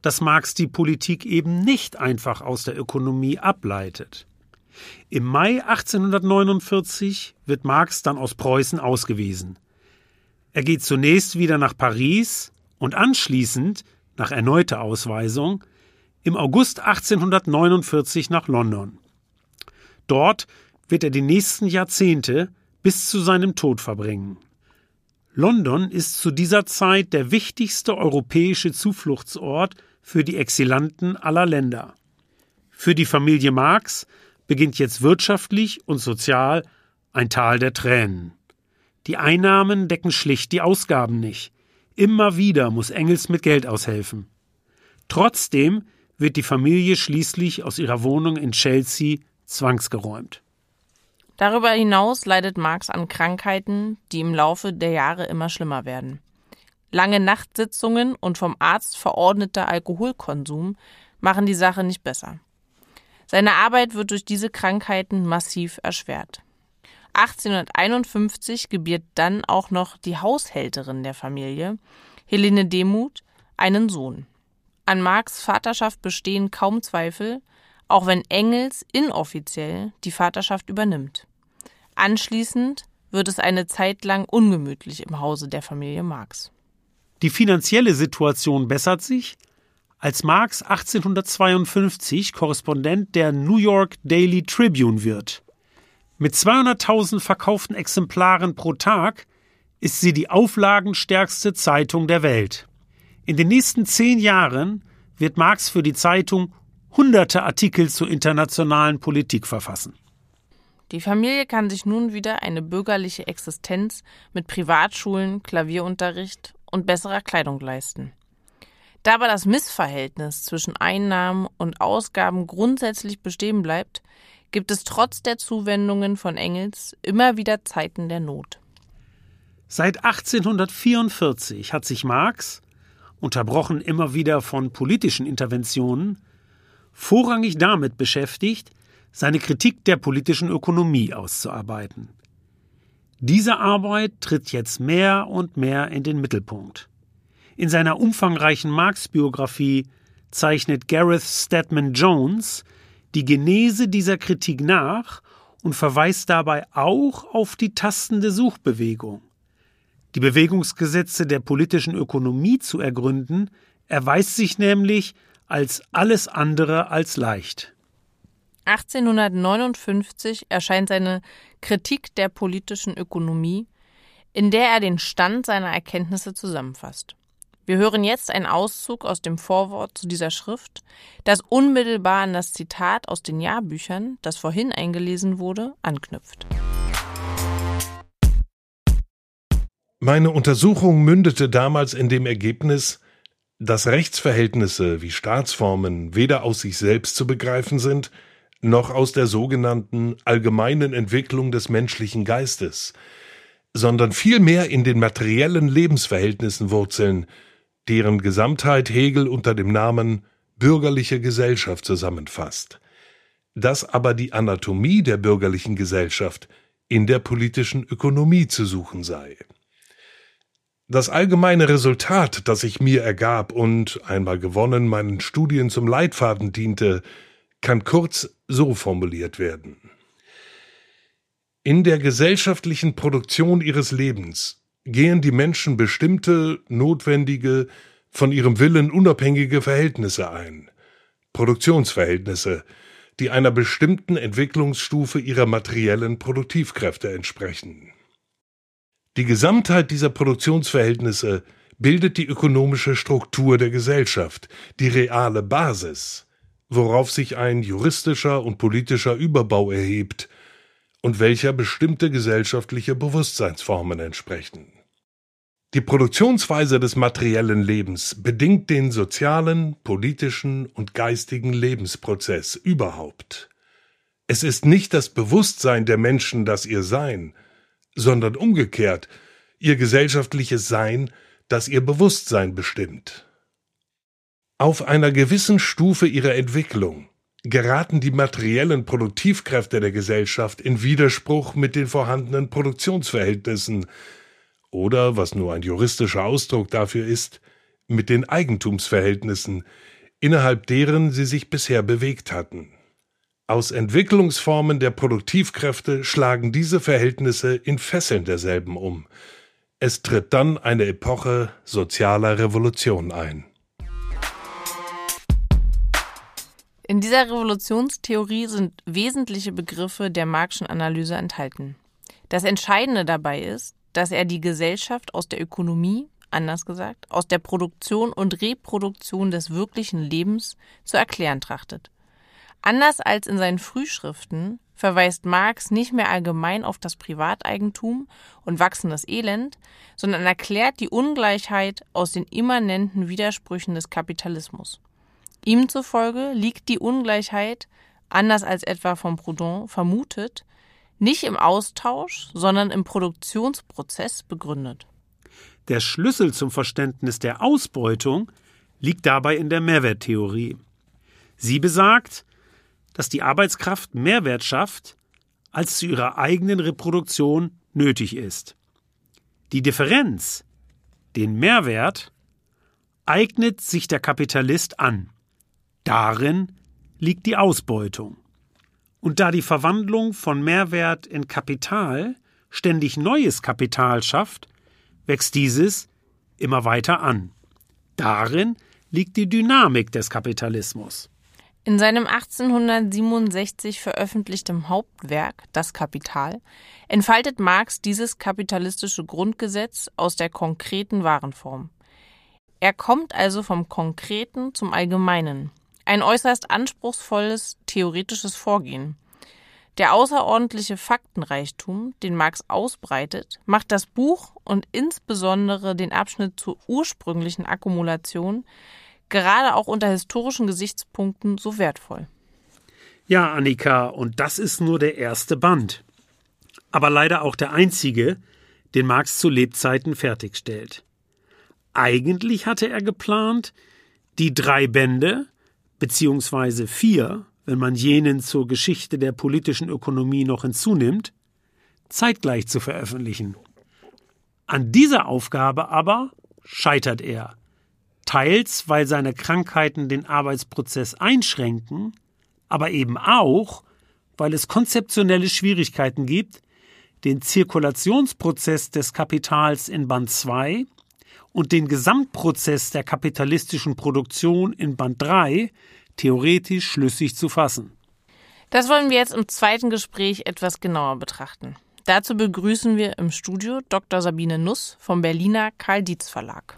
dass Marx die Politik eben nicht einfach aus der Ökonomie ableitet. Im Mai 1849 wird Marx dann aus Preußen ausgewiesen. Er geht zunächst wieder nach Paris und anschließend, nach erneuter Ausweisung, im August 1849 nach London. Dort wird er die nächsten Jahrzehnte bis zu seinem Tod verbringen. London ist zu dieser Zeit der wichtigste europäische Zufluchtsort für die Exilanten aller Länder. Für die Familie Marx beginnt jetzt wirtschaftlich und sozial ein Tal der Tränen. Die Einnahmen decken schlicht die Ausgaben nicht. Immer wieder muss Engels mit Geld aushelfen. Trotzdem wird die Familie schließlich aus ihrer Wohnung in Chelsea zwangsgeräumt. Darüber hinaus leidet Marx an Krankheiten, die im Laufe der Jahre immer schlimmer werden. Lange Nachtsitzungen und vom Arzt verordneter Alkoholkonsum machen die Sache nicht besser. Seine Arbeit wird durch diese Krankheiten massiv erschwert. 1851 gebiert dann auch noch die Haushälterin der Familie, Helene Demuth, einen Sohn. An Marx Vaterschaft bestehen kaum Zweifel, auch wenn Engels inoffiziell die Vaterschaft übernimmt. Anschließend wird es eine Zeit lang ungemütlich im Hause der Familie Marx. Die finanzielle Situation bessert sich, als Marx 1852 Korrespondent der New York Daily Tribune wird. Mit 200.000 verkauften Exemplaren pro Tag ist sie die auflagenstärkste Zeitung der Welt. In den nächsten zehn Jahren wird Marx für die Zeitung hunderte Artikel zur internationalen Politik verfassen. Die Familie kann sich nun wieder eine bürgerliche Existenz mit Privatschulen, Klavierunterricht und besserer Kleidung leisten. Da aber das Missverhältnis zwischen Einnahmen und Ausgaben grundsätzlich bestehen bleibt, gibt es trotz der Zuwendungen von Engels immer wieder Zeiten der Not. Seit 1844 hat sich Marx unterbrochen immer wieder von politischen Interventionen, vorrangig damit beschäftigt, seine Kritik der politischen Ökonomie auszuarbeiten. Diese Arbeit tritt jetzt mehr und mehr in den Mittelpunkt. In seiner umfangreichen Marx-Biografie zeichnet Gareth Stedman Jones die Genese dieser Kritik nach und verweist dabei auch auf die tastende Suchbewegung. Die Bewegungsgesetze der politischen Ökonomie zu ergründen, erweist sich nämlich als alles andere als leicht. 1859 erscheint seine Kritik der politischen Ökonomie, in der er den Stand seiner Erkenntnisse zusammenfasst. Wir hören jetzt einen Auszug aus dem Vorwort zu dieser Schrift, das unmittelbar an das Zitat aus den Jahrbüchern, das vorhin eingelesen wurde, anknüpft. Meine Untersuchung mündete damals in dem Ergebnis, dass Rechtsverhältnisse wie Staatsformen weder aus sich selbst zu begreifen sind, noch aus der sogenannten allgemeinen Entwicklung des menschlichen Geistes, sondern vielmehr in den materiellen Lebensverhältnissen wurzeln, deren Gesamtheit Hegel unter dem Namen bürgerliche Gesellschaft zusammenfasst. Dass aber die Anatomie der bürgerlichen Gesellschaft in der politischen Ökonomie zu suchen sei. Das allgemeine Resultat, das sich mir ergab und einmal gewonnen meinen Studien zum Leitfaden diente, kann kurz so formuliert werden. In der gesellschaftlichen Produktion ihres Lebens gehen die Menschen bestimmte, notwendige, von ihrem Willen unabhängige Verhältnisse ein. Produktionsverhältnisse, die einer bestimmten Entwicklungsstufe ihrer materiellen Produktivkräfte entsprechen. Die Gesamtheit dieser Produktionsverhältnisse bildet die ökonomische Struktur der Gesellschaft, die reale Basis, worauf sich ein juristischer und politischer Überbau erhebt und welcher bestimmte gesellschaftliche Bewusstseinsformen entsprechen. Die Produktionsweise des materiellen Lebens bedingt den sozialen, politischen und geistigen Lebensprozess überhaupt. Es ist nicht das Bewusstsein der Menschen, das ihr Sein, sondern umgekehrt ihr gesellschaftliches Sein, das ihr Bewusstsein bestimmt. Auf einer gewissen Stufe ihrer Entwicklung geraten die materiellen Produktivkräfte der Gesellschaft in Widerspruch mit den vorhandenen Produktionsverhältnissen oder, was nur ein juristischer Ausdruck dafür ist, mit den Eigentumsverhältnissen, innerhalb deren sie sich bisher bewegt hatten. Aus Entwicklungsformen der Produktivkräfte schlagen diese Verhältnisse in Fesseln derselben um. Es tritt dann eine Epoche sozialer Revolution ein. In dieser Revolutionstheorie sind wesentliche Begriffe der Marxischen Analyse enthalten. Das Entscheidende dabei ist, dass er die Gesellschaft aus der Ökonomie, anders gesagt, aus der Produktion und Reproduktion des wirklichen Lebens zu erklären trachtet. Anders als in seinen Frühschriften verweist Marx nicht mehr allgemein auf das Privateigentum und wachsendes Elend, sondern erklärt die Ungleichheit aus den immanenten Widersprüchen des Kapitalismus. Ihm zufolge liegt die Ungleichheit, anders als etwa von Proudhon vermutet, nicht im Austausch, sondern im Produktionsprozess begründet. Der Schlüssel zum Verständnis der Ausbeutung liegt dabei in der Mehrwerttheorie. Sie besagt, dass die Arbeitskraft Mehrwert schafft, als zu ihrer eigenen Reproduktion nötig ist. Die Differenz, den Mehrwert, eignet sich der Kapitalist an. Darin liegt die Ausbeutung. Und da die Verwandlung von Mehrwert in Kapital ständig neues Kapital schafft, wächst dieses immer weiter an. Darin liegt die Dynamik des Kapitalismus. In seinem 1867 veröffentlichten Hauptwerk Das Kapital entfaltet Marx dieses kapitalistische Grundgesetz aus der konkreten Warenform. Er kommt also vom Konkreten zum Allgemeinen. Ein äußerst anspruchsvolles theoretisches Vorgehen. Der außerordentliche Faktenreichtum, den Marx ausbreitet, macht das Buch und insbesondere den Abschnitt zur ursprünglichen Akkumulation gerade auch unter historischen Gesichtspunkten so wertvoll. Ja, Annika, und das ist nur der erste Band. Aber leider auch der einzige, den Marx zu Lebzeiten fertigstellt. Eigentlich hatte er geplant, die drei Bände, beziehungsweise vier, wenn man jenen zur Geschichte der politischen Ökonomie noch hinzunimmt, zeitgleich zu veröffentlichen. An dieser Aufgabe aber scheitert er teils weil seine Krankheiten den Arbeitsprozess einschränken, aber eben auch, weil es konzeptionelle Schwierigkeiten gibt, den Zirkulationsprozess des Kapitals in Band 2 und den Gesamtprozess der kapitalistischen Produktion in Band 3 theoretisch schlüssig zu fassen. Das wollen wir jetzt im zweiten Gespräch etwas genauer betrachten. Dazu begrüßen wir im Studio Dr. Sabine Nuss vom Berliner Karl Dietz Verlag.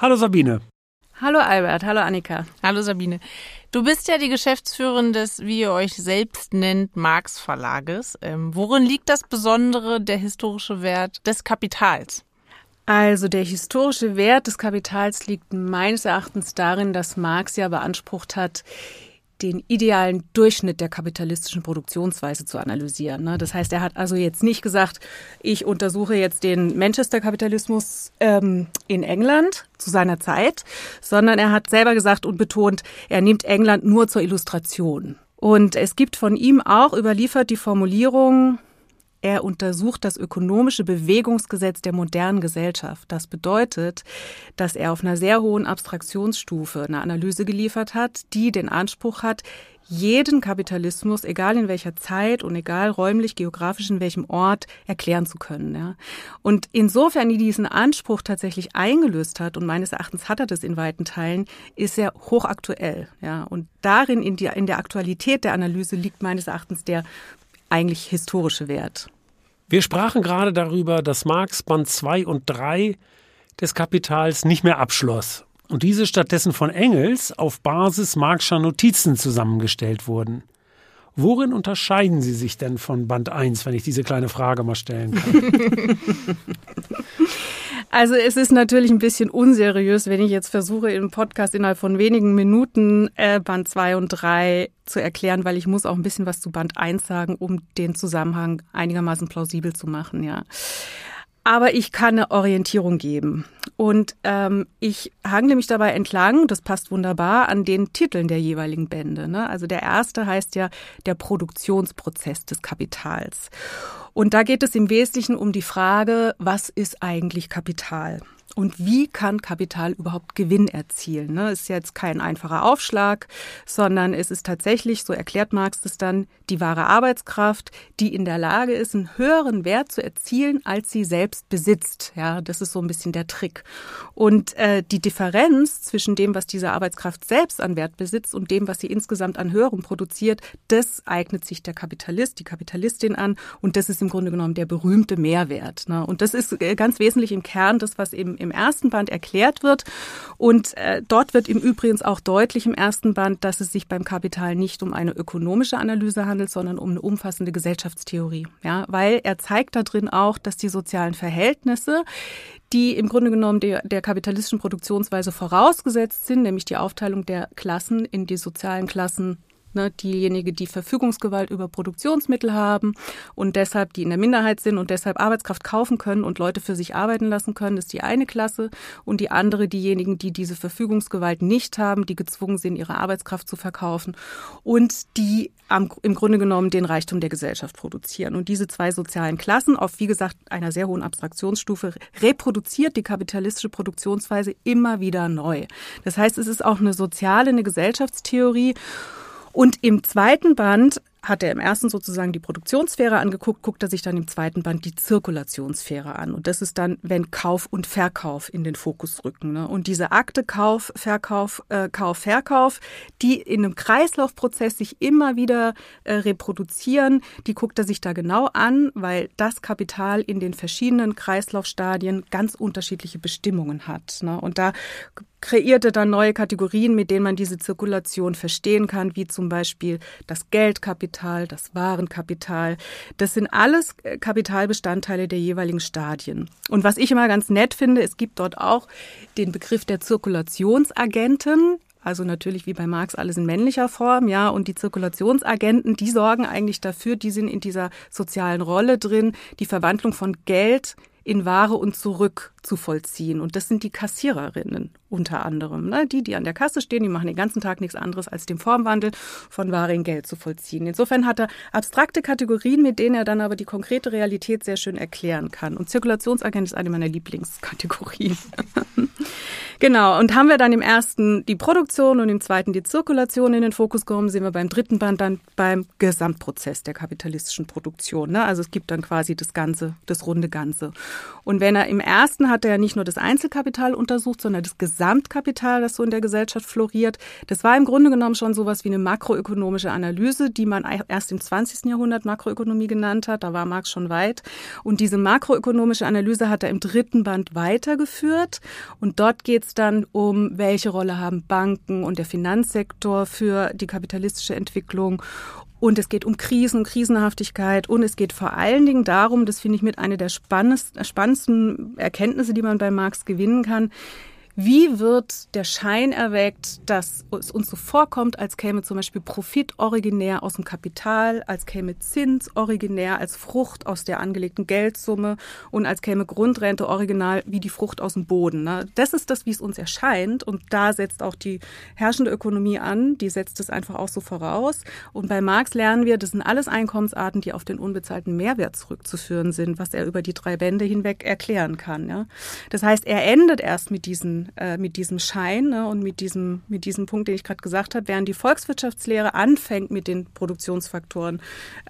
Hallo Sabine. Hallo Albert, hallo Annika. Hallo Sabine. Du bist ja die Geschäftsführerin des, wie ihr euch selbst nennt, Marx Verlages. Ähm, worin liegt das Besondere, der historische Wert des Kapitals? Also der historische Wert des Kapitals liegt meines Erachtens darin, dass Marx ja beansprucht hat, den idealen Durchschnitt der kapitalistischen Produktionsweise zu analysieren. Ne? Das heißt, er hat also jetzt nicht gesagt, ich untersuche jetzt den Manchester-Kapitalismus ähm, in England zu seiner Zeit, sondern er hat selber gesagt und betont, er nimmt England nur zur Illustration. Und es gibt von ihm auch überliefert die Formulierung, er untersucht das ökonomische Bewegungsgesetz der modernen Gesellschaft. Das bedeutet, dass er auf einer sehr hohen Abstraktionsstufe eine Analyse geliefert hat, die den Anspruch hat, jeden Kapitalismus, egal in welcher Zeit und egal räumlich, geografisch in welchem Ort, erklären zu können. Ja. Und insofern die diesen Anspruch tatsächlich eingelöst hat, und meines Erachtens hat er das in weiten Teilen, ist er hochaktuell. Ja. Und darin, in, die, in der Aktualität der Analyse, liegt meines Erachtens der eigentlich historische Wert. Wir sprachen gerade darüber, dass Marx Band 2 und 3 des Kapitals nicht mehr abschloss und diese stattdessen von Engels auf Basis Marxscher Notizen zusammengestellt wurden. Worin unterscheiden sie sich denn von Band 1, wenn ich diese kleine Frage mal stellen kann? (laughs) Also es ist natürlich ein bisschen unseriös, wenn ich jetzt versuche, im Podcast innerhalb von wenigen Minuten äh, Band 2 und 3 zu erklären, weil ich muss auch ein bisschen was zu Band 1 sagen, um den Zusammenhang einigermaßen plausibel zu machen, ja. Aber ich kann eine Orientierung geben. Und ähm, ich hangle mich dabei entlang, das passt wunderbar, an den Titeln der jeweiligen Bände. Ne? Also der erste heißt ja der Produktionsprozess des Kapitals. Und da geht es im Wesentlichen um die Frage, was ist eigentlich Kapital? Und wie kann Kapital überhaupt Gewinn erzielen? Ne? Ist jetzt kein einfacher Aufschlag, sondern es ist tatsächlich, so erklärt Marx das dann, die wahre Arbeitskraft, die in der Lage ist, einen höheren Wert zu erzielen, als sie selbst besitzt. Ja, das ist so ein bisschen der Trick. Und äh, die Differenz zwischen dem, was diese Arbeitskraft selbst an Wert besitzt und dem, was sie insgesamt an höherem produziert, das eignet sich der Kapitalist, die Kapitalistin an. Und das ist im Grunde genommen der berühmte Mehrwert. Ne? Und das ist äh, ganz wesentlich im Kern das, was eben im ersten Band erklärt wird. Und äh, dort wird im Übrigen auch deutlich im ersten Band, dass es sich beim Kapital nicht um eine ökonomische Analyse handelt, sondern um eine umfassende Gesellschaftstheorie. Ja, weil er zeigt da drin auch, dass die sozialen Verhältnisse, die im Grunde genommen der, der kapitalistischen Produktionsweise vorausgesetzt sind, nämlich die Aufteilung der Klassen in die sozialen Klassen ne, diejenige, die Verfügungsgewalt über Produktionsmittel haben und deshalb die in der Minderheit sind und deshalb Arbeitskraft kaufen können und Leute für sich arbeiten lassen können, ist die eine Klasse und die andere diejenigen, die diese Verfügungsgewalt nicht haben, die gezwungen sind, ihre Arbeitskraft zu verkaufen und die am, im Grunde genommen den Reichtum der Gesellschaft produzieren. Und diese zwei sozialen Klassen auf, wie gesagt, einer sehr hohen Abstraktionsstufe reproduziert die kapitalistische Produktionsweise immer wieder neu. Das heißt, es ist auch eine soziale, eine Gesellschaftstheorie. Und im zweiten Band hat er im ersten sozusagen die Produktionssphäre angeguckt, guckt er sich dann im zweiten Band die Zirkulationssphäre an. Und das ist dann, wenn Kauf und Verkauf in den Fokus rücken. Ne? Und diese Akte Kauf, Verkauf, äh, Kauf, Verkauf, die in einem Kreislaufprozess sich immer wieder äh, reproduzieren, die guckt er sich da genau an, weil das Kapital in den verschiedenen Kreislaufstadien ganz unterschiedliche Bestimmungen hat. Ne? Und da kreierte dann neue Kategorien, mit denen man diese Zirkulation verstehen kann, wie zum Beispiel das Geldkapital, das Warenkapital. Das sind alles äh, Kapitalbestandteile der jeweiligen Stadien. Und was ich immer ganz nett finde, es gibt dort auch den Begriff der Zirkulationsagenten. Also natürlich wie bei Marx alles in männlicher Form, ja. Und die Zirkulationsagenten, die sorgen eigentlich dafür, die sind in dieser sozialen Rolle drin, die Verwandlung von Geld in Ware und zurück zu vollziehen. Und das sind die Kassiererinnen unter anderem. Ne? Die, die an der Kasse stehen, die machen den ganzen Tag nichts anderes, als den Formwandel von Ware in Geld zu vollziehen. Insofern hat er abstrakte Kategorien, mit denen er dann aber die konkrete Realität sehr schön erklären kann. Und Zirkulationsagent ist eine meiner Lieblingskategorien. (laughs) genau. Und haben wir dann im ersten die Produktion und im zweiten die Zirkulation in den Fokus genommen, sehen wir beim dritten Band dann beim Gesamtprozess der kapitalistischen Produktion. Ne? Also es gibt dann quasi das Ganze, das runde Ganze. Und wenn er im ersten hat er ja nicht nur das Einzelkapital untersucht, sondern das Gesamtkapital, das so in der Gesellschaft floriert. Das war im Grunde genommen schon sowas wie eine makroökonomische Analyse, die man erst im 20. Jahrhundert Makroökonomie genannt hat. Da war Marx schon weit. Und diese makroökonomische Analyse hat er im dritten Band weitergeführt. Und dort geht es dann um, welche Rolle haben Banken und der Finanzsektor für die kapitalistische Entwicklung. Und es geht um Krisen, Krisenhaftigkeit und es geht vor allen Dingen darum, das finde ich mit einer der spannendsten Erkenntnisse, die man bei Marx gewinnen kann, wie wird der Schein erweckt, dass es uns so vorkommt, als käme zum Beispiel Profit originär aus dem Kapital, als käme Zins originär als Frucht aus der angelegten Geldsumme und als käme Grundrente original wie die Frucht aus dem Boden. Ne? Das ist das, wie es uns erscheint. Und da setzt auch die herrschende Ökonomie an, die setzt es einfach auch so voraus. Und bei Marx lernen wir, das sind alles Einkommensarten, die auf den unbezahlten Mehrwert zurückzuführen sind, was er über die drei Bände hinweg erklären kann. Ja? Das heißt, er endet erst mit diesen äh, mit diesem Schein ne, und mit diesem, mit diesem Punkt, den ich gerade gesagt habe, während die Volkswirtschaftslehre anfängt mit den Produktionsfaktoren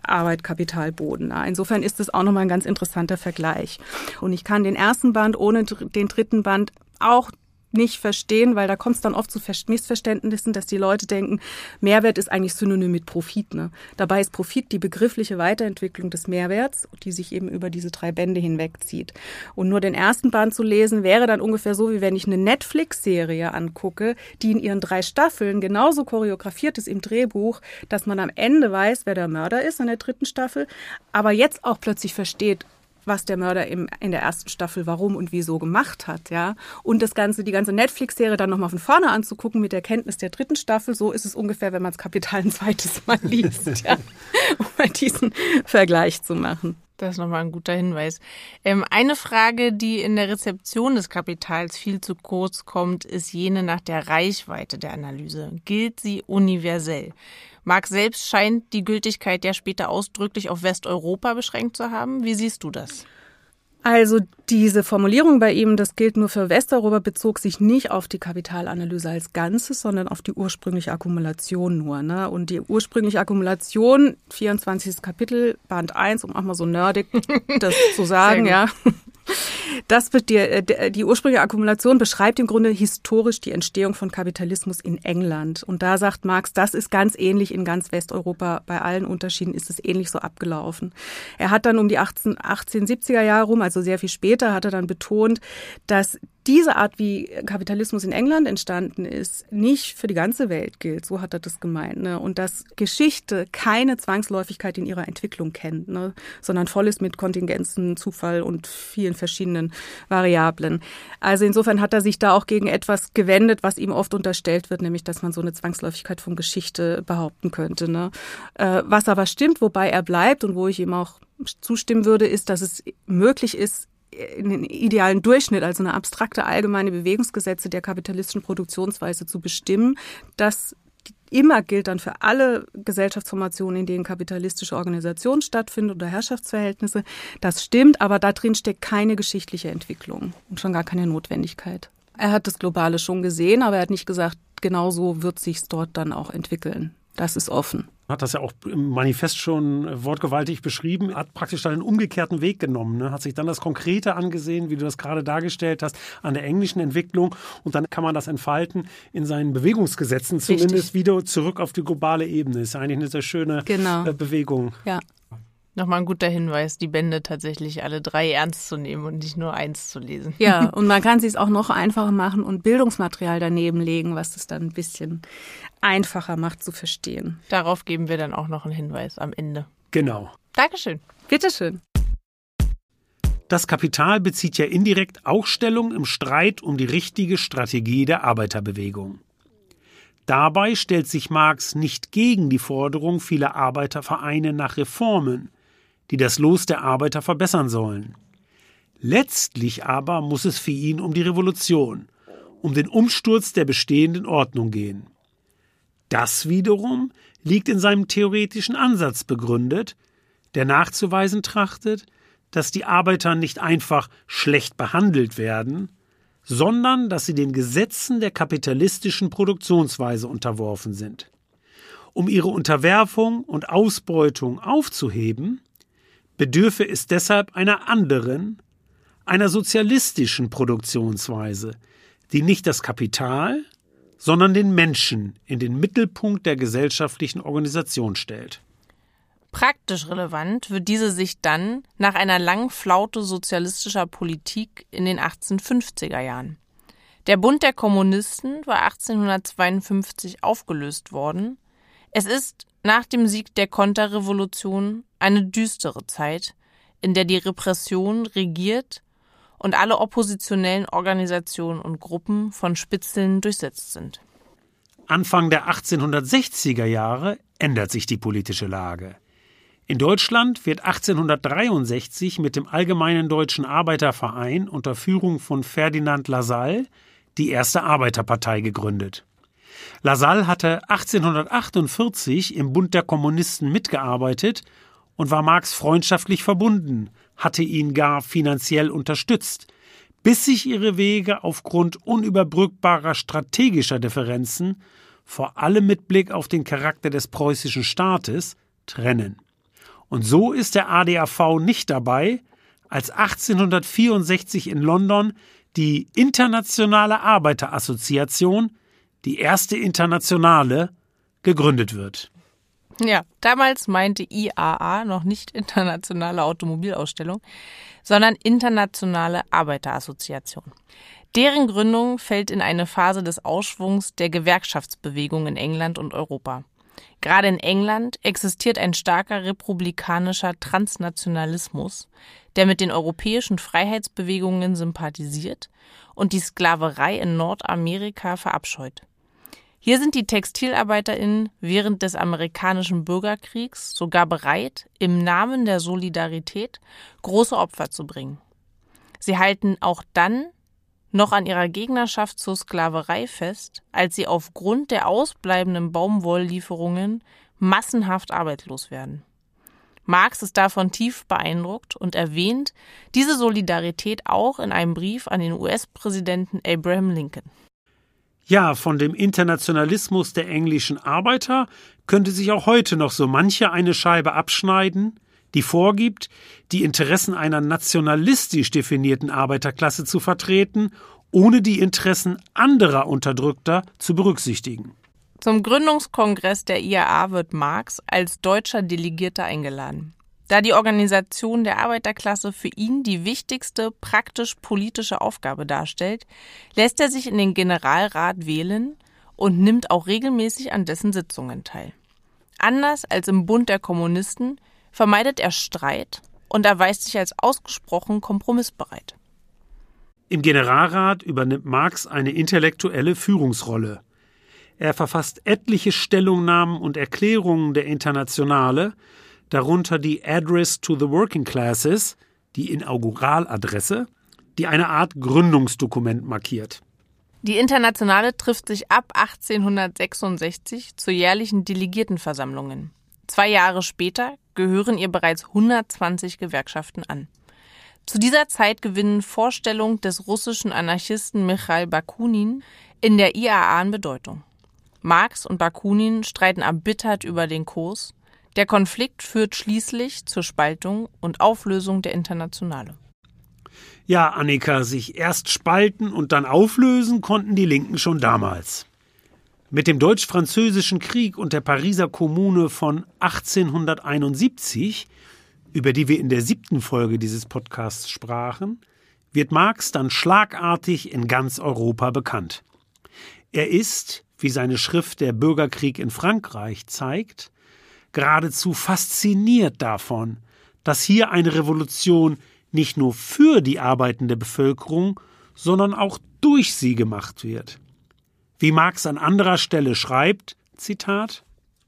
Arbeit, Kapital, Boden. Ne. Insofern ist das auch nochmal ein ganz interessanter Vergleich. Und ich kann den ersten Band ohne den dritten Band auch nicht verstehen, weil da kommt es dann oft zu Missverständnissen, dass die Leute denken, Mehrwert ist eigentlich synonym mit Profit. Ne? Dabei ist Profit die begriffliche Weiterentwicklung des Mehrwerts, die sich eben über diese drei Bände hinwegzieht. Und nur den ersten Band zu lesen, wäre dann ungefähr so, wie wenn ich eine Netflix-Serie angucke, die in ihren drei Staffeln genauso choreografiert ist im Drehbuch, dass man am Ende weiß, wer der Mörder ist in der dritten Staffel, aber jetzt auch plötzlich versteht, was der Mörder im, in der ersten Staffel warum und wieso gemacht hat, ja. Und das Ganze, die ganze Netflix-Serie dann nochmal von vorne anzugucken mit der Kenntnis der dritten Staffel, so ist es ungefähr, wenn man das Kapital ein zweites Mal liest, (laughs) ja. Um mal diesen Vergleich zu machen. Das ist nochmal ein guter Hinweis. Ähm, eine Frage, die in der Rezeption des Kapitals viel zu kurz kommt, ist jene nach der Reichweite der Analyse. Gilt sie universell? Marx selbst scheint die Gültigkeit ja später ausdrücklich auf Westeuropa beschränkt zu haben. Wie siehst du das? Also diese Formulierung bei ihm, das gilt nur für Westeuropa, bezog sich nicht auf die Kapitalanalyse als Ganzes, sondern auf die ursprüngliche Akkumulation nur. Ne? Und die ursprüngliche Akkumulation, 24. Kapitel, Band 1, um auch mal so nerdig das zu sagen, ja. Das die, äh, die ursprüngliche Akkumulation beschreibt im Grunde historisch die Entstehung von Kapitalismus in England. Und da sagt Marx, das ist ganz ähnlich in ganz Westeuropa. Bei allen Unterschieden ist es ähnlich so abgelaufen. Er hat dann um die 18, 1870er Jahre rum, also sehr viel später, hat er dann betont, dass diese Art, wie Kapitalismus in England entstanden ist, nicht für die ganze Welt gilt. So hat er das gemeint. Ne? Und dass Geschichte keine Zwangsläufigkeit in ihrer Entwicklung kennt, ne? sondern voll ist mit Kontingenzen, Zufall und vielen verschiedenen Variablen. Also insofern hat er sich da auch gegen etwas gewendet, was ihm oft unterstellt wird, nämlich dass man so eine Zwangsläufigkeit von Geschichte behaupten könnte. Ne? Äh, was aber stimmt, wobei er bleibt und wo ich ihm auch zustimmen würde, ist, dass es möglich ist, einen idealen Durchschnitt, also eine abstrakte allgemeine Bewegungsgesetze der kapitalistischen Produktionsweise zu bestimmen, das immer gilt dann für alle Gesellschaftsformationen, in denen kapitalistische Organisationen stattfinden oder Herrschaftsverhältnisse. Das stimmt, aber da drin steckt keine geschichtliche Entwicklung und schon gar keine Notwendigkeit. Er hat das Globale schon gesehen, aber er hat nicht gesagt, genau so wird sich's dort dann auch entwickeln. Das ist offen hat das ja auch im Manifest schon wortgewaltig beschrieben, hat praktisch dann einen umgekehrten Weg genommen, ne? hat sich dann das Konkrete angesehen, wie du das gerade dargestellt hast, an der englischen Entwicklung und dann kann man das entfalten in seinen Bewegungsgesetzen, zumindest Richtig. wieder zurück auf die globale Ebene. Ist eigentlich eine sehr schöne genau. Äh, Bewegung. Ja. Nochmal ein guter Hinweis, die Bände tatsächlich alle drei ernst zu nehmen und nicht nur eins zu lesen. Ja, (laughs) und man kann es auch noch einfacher machen und Bildungsmaterial daneben legen, was es dann ein bisschen einfacher macht zu verstehen. Darauf geben wir dann auch noch einen Hinweis am Ende. Genau. Dankeschön. Bitteschön. Das Kapital bezieht ja indirekt auch Stellung im Streit um die richtige Strategie der Arbeiterbewegung. Dabei stellt sich Marx nicht gegen die Forderung vieler Arbeitervereine nach Reformen, die das Los der Arbeiter verbessern sollen. Letztlich aber muss es für ihn um die Revolution, um den Umsturz der bestehenden Ordnung gehen. Das wiederum liegt in seinem theoretischen Ansatz begründet, der nachzuweisen trachtet, dass die Arbeiter nicht einfach schlecht behandelt werden, sondern dass sie den Gesetzen der kapitalistischen Produktionsweise unterworfen sind. Um ihre Unterwerfung und Ausbeutung aufzuheben, bedürfe es deshalb einer anderen, einer sozialistischen Produktionsweise, die nicht das Kapital, sondern den Menschen in den Mittelpunkt der gesellschaftlichen Organisation stellt. Praktisch relevant wird diese Sicht dann nach einer langen Flaute sozialistischer Politik in den 1850er Jahren. Der Bund der Kommunisten war 1852 aufgelöst worden. Es ist nach dem Sieg der Konterrevolution eine düstere Zeit, in der die Repression regiert und alle oppositionellen Organisationen und Gruppen von Spitzeln durchsetzt sind. Anfang der 1860er Jahre ändert sich die politische Lage. In Deutschland wird 1863 mit dem Allgemeinen Deutschen Arbeiterverein unter Führung von Ferdinand Lassalle die erste Arbeiterpartei gegründet. Lassalle hatte 1848 im Bund der Kommunisten mitgearbeitet und war Marx freundschaftlich verbunden, hatte ihn gar finanziell unterstützt, bis sich ihre Wege aufgrund unüberbrückbarer strategischer Differenzen, vor allem mit Blick auf den Charakter des preußischen Staates, trennen. Und so ist der ADAV nicht dabei, als 1864 in London die Internationale Arbeiterassoziation, die erste internationale, gegründet wird. Ja, damals meinte IAA noch nicht Internationale Automobilausstellung, sondern Internationale Arbeiterassoziation. Deren Gründung fällt in eine Phase des Ausschwungs der Gewerkschaftsbewegung in England und Europa. Gerade in England existiert ein starker republikanischer Transnationalismus, der mit den europäischen Freiheitsbewegungen sympathisiert und die Sklaverei in Nordamerika verabscheut. Hier sind die TextilarbeiterInnen während des amerikanischen Bürgerkriegs sogar bereit, im Namen der Solidarität große Opfer zu bringen. Sie halten auch dann noch an ihrer Gegnerschaft zur Sklaverei fest, als sie aufgrund der ausbleibenden Baumwolllieferungen massenhaft arbeitslos werden. Marx ist davon tief beeindruckt und erwähnt diese Solidarität auch in einem Brief an den US-Präsidenten Abraham Lincoln. Ja, von dem Internationalismus der englischen Arbeiter könnte sich auch heute noch so manche eine Scheibe abschneiden, die vorgibt, die Interessen einer nationalistisch definierten Arbeiterklasse zu vertreten, ohne die Interessen anderer Unterdrückter zu berücksichtigen. Zum Gründungskongress der IAA wird Marx als deutscher Delegierter eingeladen. Da die Organisation der Arbeiterklasse für ihn die wichtigste praktisch-politische Aufgabe darstellt, lässt er sich in den Generalrat wählen und nimmt auch regelmäßig an dessen Sitzungen teil. Anders als im Bund der Kommunisten vermeidet er Streit und erweist sich als ausgesprochen kompromissbereit. Im Generalrat übernimmt Marx eine intellektuelle Führungsrolle. Er verfasst etliche Stellungnahmen und Erklärungen der Internationale, darunter die Address to the Working Classes, die Inauguraladresse, die eine Art Gründungsdokument markiert. Die Internationale trifft sich ab 1866 zu jährlichen Delegiertenversammlungen. Zwei Jahre später gehören ihr bereits 120 Gewerkschaften an. Zu dieser Zeit gewinnen Vorstellungen des russischen Anarchisten Michail Bakunin in der IAA an Bedeutung. Marx und Bakunin streiten erbittert über den Kurs. Der Konflikt führt schließlich zur Spaltung und Auflösung der Internationale. Ja, Annika, sich erst spalten und dann auflösen konnten die Linken schon damals. Mit dem Deutsch-Französischen Krieg und der Pariser Kommune von 1871, über die wir in der siebten Folge dieses Podcasts sprachen, wird Marx dann schlagartig in ganz Europa bekannt. Er ist, wie seine Schrift Der Bürgerkrieg in Frankreich zeigt, geradezu fasziniert davon, dass hier eine Revolution nicht nur für die arbeitende Bevölkerung, sondern auch durch sie gemacht wird. Wie Marx an anderer Stelle schreibt, Zitat,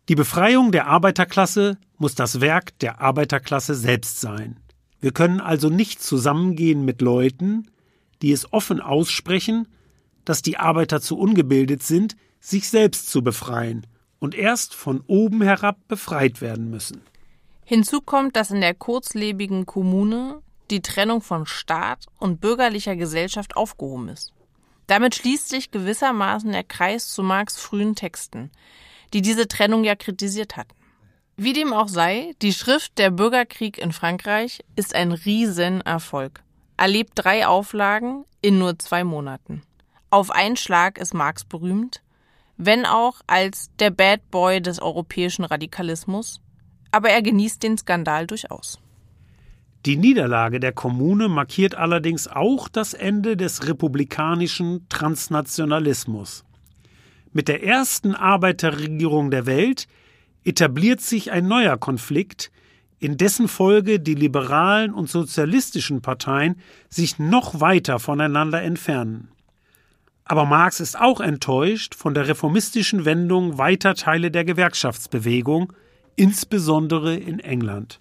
die Befreiung der Arbeiterklasse muss das Werk der Arbeiterklasse selbst sein. Wir können also nicht zusammengehen mit Leuten, die es offen aussprechen, dass die Arbeiter zu ungebildet sind, sich selbst zu befreien und erst von oben herab befreit werden müssen. Hinzu kommt, dass in der kurzlebigen Kommune die Trennung von Staat und bürgerlicher Gesellschaft aufgehoben ist. Damit schließt sich gewissermaßen der Kreis zu Marx frühen Texten, die diese Trennung ja kritisiert hatten. Wie dem auch sei, die Schrift Der Bürgerkrieg in Frankreich ist ein Riesenerfolg. Erlebt drei Auflagen in nur zwei Monaten. Auf einen Schlag ist Marx berühmt, wenn auch als der Bad Boy des europäischen Radikalismus, aber er genießt den Skandal durchaus. Die Niederlage der Kommune markiert allerdings auch das Ende des republikanischen Transnationalismus. Mit der ersten Arbeiterregierung der Welt etabliert sich ein neuer Konflikt, in dessen Folge die liberalen und sozialistischen Parteien sich noch weiter voneinander entfernen. Aber Marx ist auch enttäuscht von der reformistischen Wendung weiter Teile der Gewerkschaftsbewegung, insbesondere in England.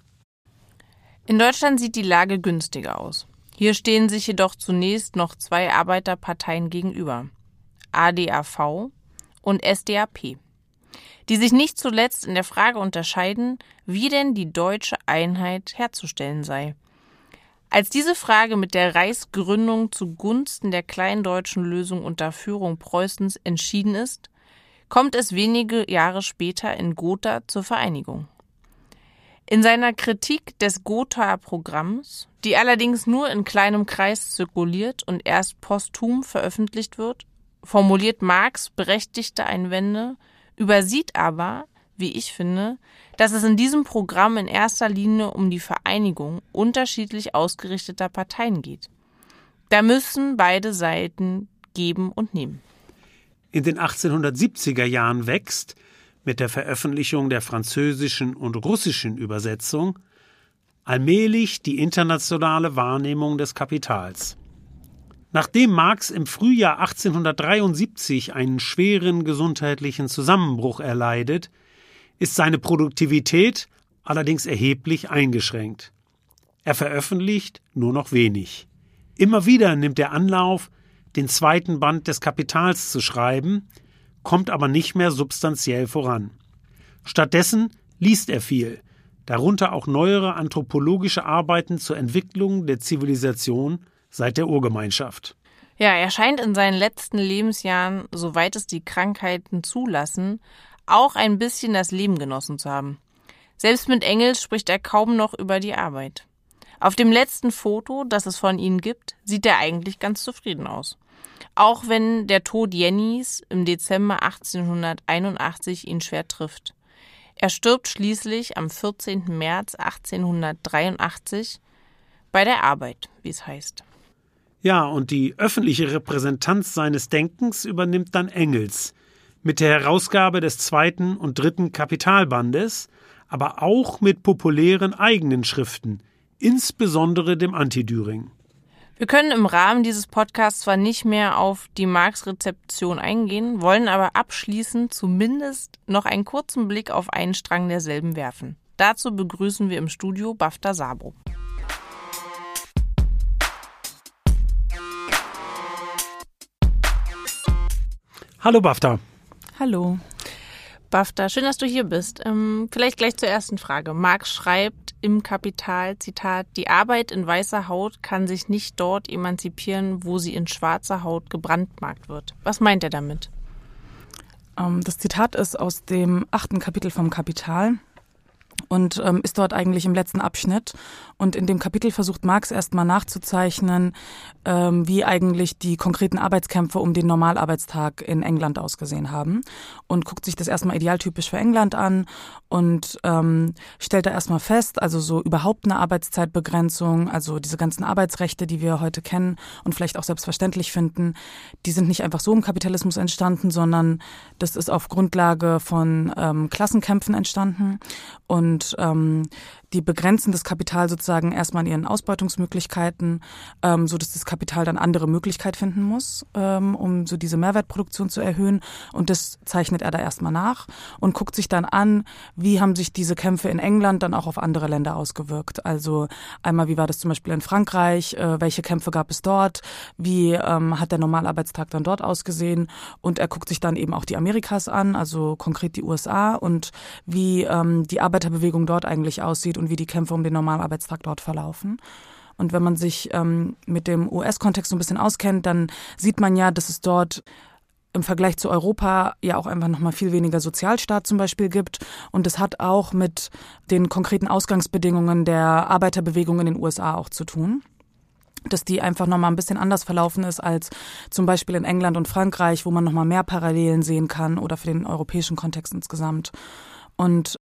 In Deutschland sieht die Lage günstiger aus. Hier stehen sich jedoch zunächst noch zwei Arbeiterparteien gegenüber. ADAV und SDAP, die sich nicht zuletzt in der Frage unterscheiden, wie denn die deutsche Einheit herzustellen sei. Als diese Frage mit der Reichsgründung zugunsten der kleindeutschen Lösung unter Führung Preußens entschieden ist, kommt es wenige Jahre später in Gotha zur Vereinigung. In seiner Kritik des Gothaer Programms, die allerdings nur in kleinem Kreis zirkuliert und erst posthum veröffentlicht wird, formuliert Marx berechtigte Einwände, übersieht aber, wie ich finde, dass es in diesem Programm in erster Linie um die Vereinigung unterschiedlich ausgerichteter Parteien geht. Da müssen beide Seiten geben und nehmen. In den 1870er Jahren wächst, mit der Veröffentlichung der französischen und russischen Übersetzung, allmählich die internationale Wahrnehmung des Kapitals. Nachdem Marx im Frühjahr 1873 einen schweren gesundheitlichen Zusammenbruch erleidet, ist seine Produktivität allerdings erheblich eingeschränkt. Er veröffentlicht nur noch wenig. Immer wieder nimmt er Anlauf, den zweiten Band des Kapitals zu schreiben, kommt aber nicht mehr substanziell voran. Stattdessen liest er viel, darunter auch neuere anthropologische Arbeiten zur Entwicklung der Zivilisation seit der Urgemeinschaft. Ja, er scheint in seinen letzten Lebensjahren, soweit es die Krankheiten zulassen, auch ein bisschen das Leben genossen zu haben. Selbst mit Engels spricht er kaum noch über die Arbeit. Auf dem letzten Foto, das es von ihnen gibt, sieht er eigentlich ganz zufrieden aus. Auch wenn der Tod Jennys im Dezember 1881 ihn schwer trifft. Er stirbt schließlich am 14. März 1883 bei der Arbeit, wie es heißt. Ja, und die öffentliche Repräsentanz seines Denkens übernimmt dann Engels mit der Herausgabe des zweiten und dritten Kapitalbandes, aber auch mit populären eigenen Schriften, insbesondere dem Antidüring. Wir können im Rahmen dieses Podcasts zwar nicht mehr auf die Marx-Rezeption eingehen, wollen aber abschließend zumindest noch einen kurzen Blick auf einen Strang derselben werfen. Dazu begrüßen wir im Studio Bafta Sabro. Hallo Bafta. Hallo. Bafta, schön, dass du hier bist. Ähm, vielleicht gleich zur ersten Frage. Marx schreibt im Kapital, Zitat, die Arbeit in weißer Haut kann sich nicht dort emanzipieren, wo sie in schwarzer Haut gebrandmarkt wird. Was meint er damit? Ähm, das Zitat ist aus dem achten Kapitel vom Kapital und ähm, ist dort eigentlich im letzten Abschnitt. Und in dem Kapitel versucht Marx erstmal nachzuzeichnen, ähm, wie eigentlich die konkreten Arbeitskämpfe um den Normalarbeitstag in England ausgesehen haben. Und guckt sich das erstmal idealtypisch für England an und ähm, stellt da erstmal fest, also so überhaupt eine Arbeitszeitbegrenzung, also diese ganzen Arbeitsrechte, die wir heute kennen und vielleicht auch selbstverständlich finden, die sind nicht einfach so im Kapitalismus entstanden, sondern das ist auf Grundlage von ähm, Klassenkämpfen entstanden. Und ähm, die begrenzen das Kapital sozusagen erstmal in ihren Ausbeutungsmöglichkeiten, ähm, so dass das Kapital dann andere Möglichkeit finden muss, ähm, um so diese Mehrwertproduktion zu erhöhen. Und das zeichnet er da erstmal nach und guckt sich dann an, wie haben sich diese Kämpfe in England dann auch auf andere Länder ausgewirkt. Also einmal, wie war das zum Beispiel in Frankreich, äh, welche Kämpfe gab es dort, wie ähm, hat der Normalarbeitstag dann dort ausgesehen und er guckt sich dann eben auch die Amerikas an, also konkret die USA und wie ähm, die Arbeiterbewegung dort eigentlich aussieht und wie die Kämpfe um den Normalarbeitstag dort verlaufen. Und wenn man sich ähm, mit dem US-Kontext so ein bisschen auskennt, dann sieht man ja, dass es dort im Vergleich zu Europa ja auch einfach nochmal viel weniger Sozialstaat zum Beispiel gibt. Und es hat auch mit den konkreten Ausgangsbedingungen der Arbeiterbewegung in den USA auch zu tun dass die einfach nochmal ein bisschen anders verlaufen ist als zum Beispiel in England und Frankreich, wo man nochmal mehr Parallelen sehen kann oder für den europäischen Kontext insgesamt. Und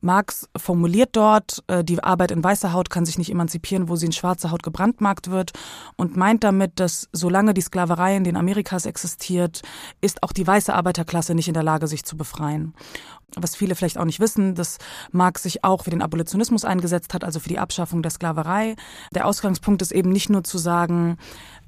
Marx formuliert dort, äh, die Arbeit in weißer Haut kann sich nicht emanzipieren, wo sie in schwarzer Haut gebrandmarkt wird und meint damit, dass solange die Sklaverei in den Amerikas existiert, ist auch die weiße Arbeiterklasse nicht in der Lage, sich zu befreien was viele vielleicht auch nicht wissen, dass Marx sich auch für den Abolitionismus eingesetzt hat, also für die Abschaffung der Sklaverei. Der Ausgangspunkt ist eben nicht nur zu sagen,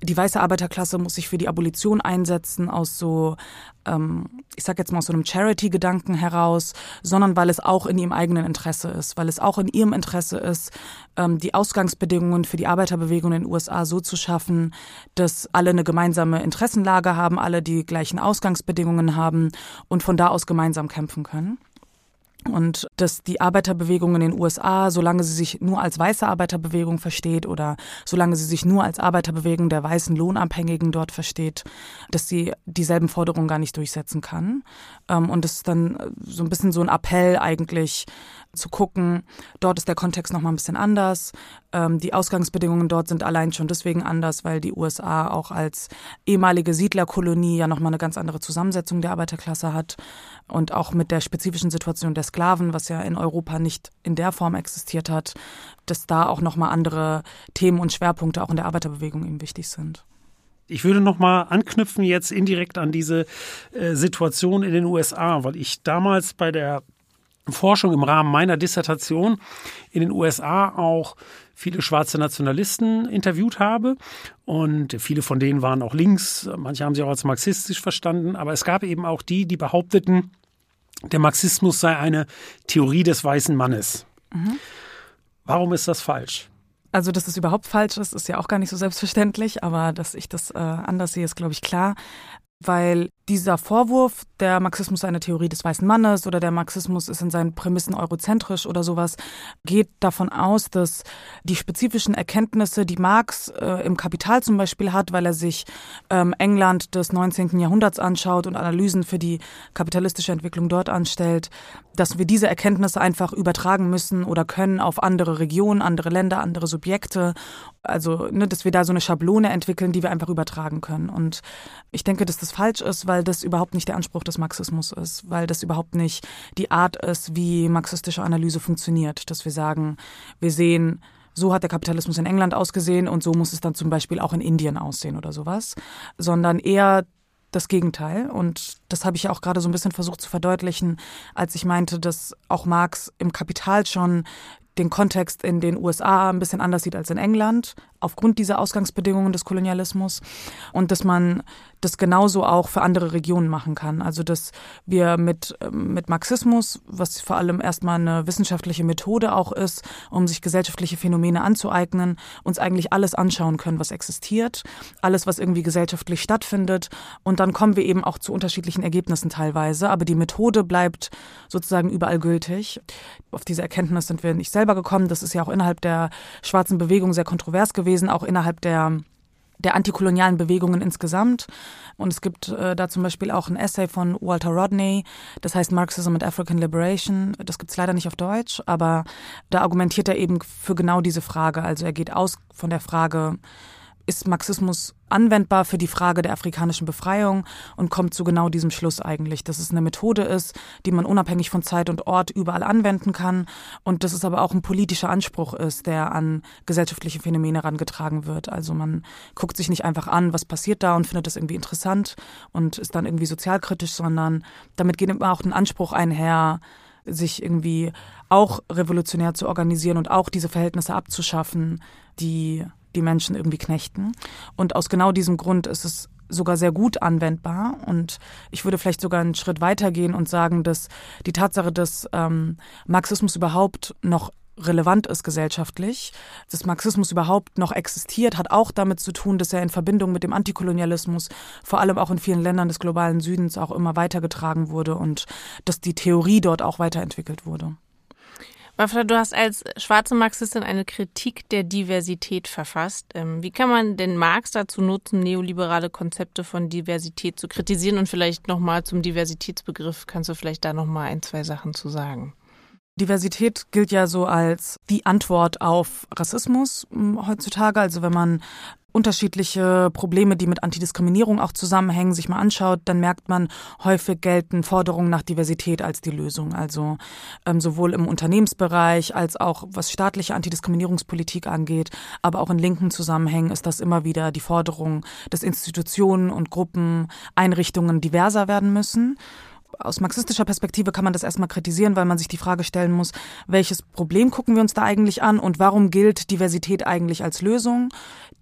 die weiße Arbeiterklasse muss sich für die Abolition einsetzen aus so, ähm, ich sag jetzt mal aus so einem Charity-Gedanken heraus, sondern weil es auch in ihrem eigenen Interesse ist, weil es auch in ihrem Interesse ist, ähm, die Ausgangsbedingungen für die Arbeiterbewegung in den USA so zu schaffen, dass alle eine gemeinsame Interessenlage haben, alle die gleichen Ausgangsbedingungen haben und von da aus gemeinsam kämpfen können und dass die Arbeiterbewegung in den USA, solange sie sich nur als weiße Arbeiterbewegung versteht oder solange sie sich nur als Arbeiterbewegung der weißen Lohnabhängigen dort versteht, dass sie dieselben Forderungen gar nicht durchsetzen kann. Ähm, und das ist dann so ein bisschen so ein Appell eigentlich zu gucken, dort ist der Kontext nochmal ein bisschen anders. Ähm, die Ausgangsbedingungen dort sind allein schon deswegen anders, weil die USA auch als ehemalige Siedlerkolonie ja nochmal eine ganz andere Zusammensetzung der Arbeiterklasse hat und auch mit der spezifischen Situation der Sklaven, was ja in Europa nicht in der Form existiert hat, dass da auch nochmal andere Themen und Schwerpunkte auch in der Arbeiterbewegung eben wichtig sind. Ich würde noch mal anknüpfen jetzt indirekt an diese äh, Situation in den USA, weil ich damals bei der Forschung im Rahmen meiner Dissertation in den USA auch viele schwarze Nationalisten interviewt habe. Und viele von denen waren auch links, manche haben sie auch als marxistisch verstanden, aber es gab eben auch die, die behaupteten, der Marxismus sei eine Theorie des weißen Mannes. Mhm. Warum ist das falsch? Also, dass es überhaupt falsch ist, ist ja auch gar nicht so selbstverständlich, aber dass ich das äh, anders sehe, ist, glaube ich, klar weil dieser Vorwurf, der Marxismus sei eine Theorie des weißen Mannes oder der Marxismus ist in seinen Prämissen eurozentrisch oder sowas, geht davon aus, dass die spezifischen Erkenntnisse, die Marx äh, im Kapital zum Beispiel hat, weil er sich ähm, England des 19. Jahrhunderts anschaut und Analysen für die kapitalistische Entwicklung dort anstellt, dass wir diese Erkenntnisse einfach übertragen müssen oder können auf andere Regionen, andere Länder, andere Subjekte. Also, ne, dass wir da so eine Schablone entwickeln, die wir einfach übertragen können. Und ich denke, dass das falsch ist, weil das überhaupt nicht der Anspruch des Marxismus ist, weil das überhaupt nicht die Art ist, wie marxistische Analyse funktioniert. Dass wir sagen, wir sehen, so hat der Kapitalismus in England ausgesehen und so muss es dann zum Beispiel auch in Indien aussehen oder sowas, sondern eher das Gegenteil. Und das habe ich ja auch gerade so ein bisschen versucht zu verdeutlichen, als ich meinte, dass auch Marx im Kapital schon den Kontext in den USA ein bisschen anders sieht als in England, aufgrund dieser Ausgangsbedingungen des Kolonialismus. Und dass man das genauso auch für andere Regionen machen kann. Also dass wir mit, mit Marxismus, was vor allem erstmal eine wissenschaftliche Methode auch ist, um sich gesellschaftliche Phänomene anzueignen, uns eigentlich alles anschauen können, was existiert, alles, was irgendwie gesellschaftlich stattfindet. Und dann kommen wir eben auch zu unterschiedlichen Ergebnissen teilweise. Aber die Methode bleibt sozusagen überall gültig. Auf diese Erkenntnis sind wir nicht selber gekommen. Das ist ja auch innerhalb der schwarzen Bewegung sehr kontrovers gewesen, auch innerhalb der der antikolonialen Bewegungen insgesamt. Und es gibt äh, da zum Beispiel auch ein Essay von Walter Rodney, das heißt Marxism and African Liberation. Das gibt's leider nicht auf Deutsch, aber da argumentiert er eben für genau diese Frage. Also er geht aus von der Frage, ist Marxismus anwendbar für die Frage der afrikanischen Befreiung und kommt zu genau diesem Schluss eigentlich, dass es eine Methode ist, die man unabhängig von Zeit und Ort überall anwenden kann und dass es aber auch ein politischer Anspruch ist, der an gesellschaftliche Phänomene herangetragen wird. Also man guckt sich nicht einfach an, was passiert da und findet das irgendwie interessant und ist dann irgendwie sozialkritisch, sondern damit geht immer auch ein Anspruch einher, sich irgendwie auch revolutionär zu organisieren und auch diese Verhältnisse abzuschaffen, die die Menschen irgendwie knechten. Und aus genau diesem Grund ist es sogar sehr gut anwendbar. Und ich würde vielleicht sogar einen Schritt weitergehen und sagen, dass die Tatsache, dass ähm, Marxismus überhaupt noch relevant ist gesellschaftlich, dass Marxismus überhaupt noch existiert, hat auch damit zu tun, dass er in Verbindung mit dem Antikolonialismus vor allem auch in vielen Ländern des globalen Südens auch immer weitergetragen wurde und dass die Theorie dort auch weiterentwickelt wurde. Wafra, du hast als schwarze Marxistin eine Kritik der Diversität verfasst. Ähm, wie kann man denn Marx dazu nutzen, neoliberale Konzepte von Diversität zu kritisieren? Und vielleicht nochmal zum Diversitätsbegriff, kannst du vielleicht da nochmal ein, zwei Sachen zu sagen? Diversität gilt ja so als die Antwort auf Rassismus hm, heutzutage. Also wenn man unterschiedliche Probleme, die mit Antidiskriminierung auch zusammenhängen, sich mal anschaut, dann merkt man, häufig gelten Forderungen nach Diversität als die Lösung. Also ähm, sowohl im Unternehmensbereich als auch was staatliche Antidiskriminierungspolitik angeht, aber auch in linken Zusammenhängen ist das immer wieder die Forderung, dass Institutionen und Gruppen, Einrichtungen diverser werden müssen aus marxistischer Perspektive kann man das erstmal kritisieren, weil man sich die Frage stellen muss, welches Problem gucken wir uns da eigentlich an und warum gilt Diversität eigentlich als Lösung?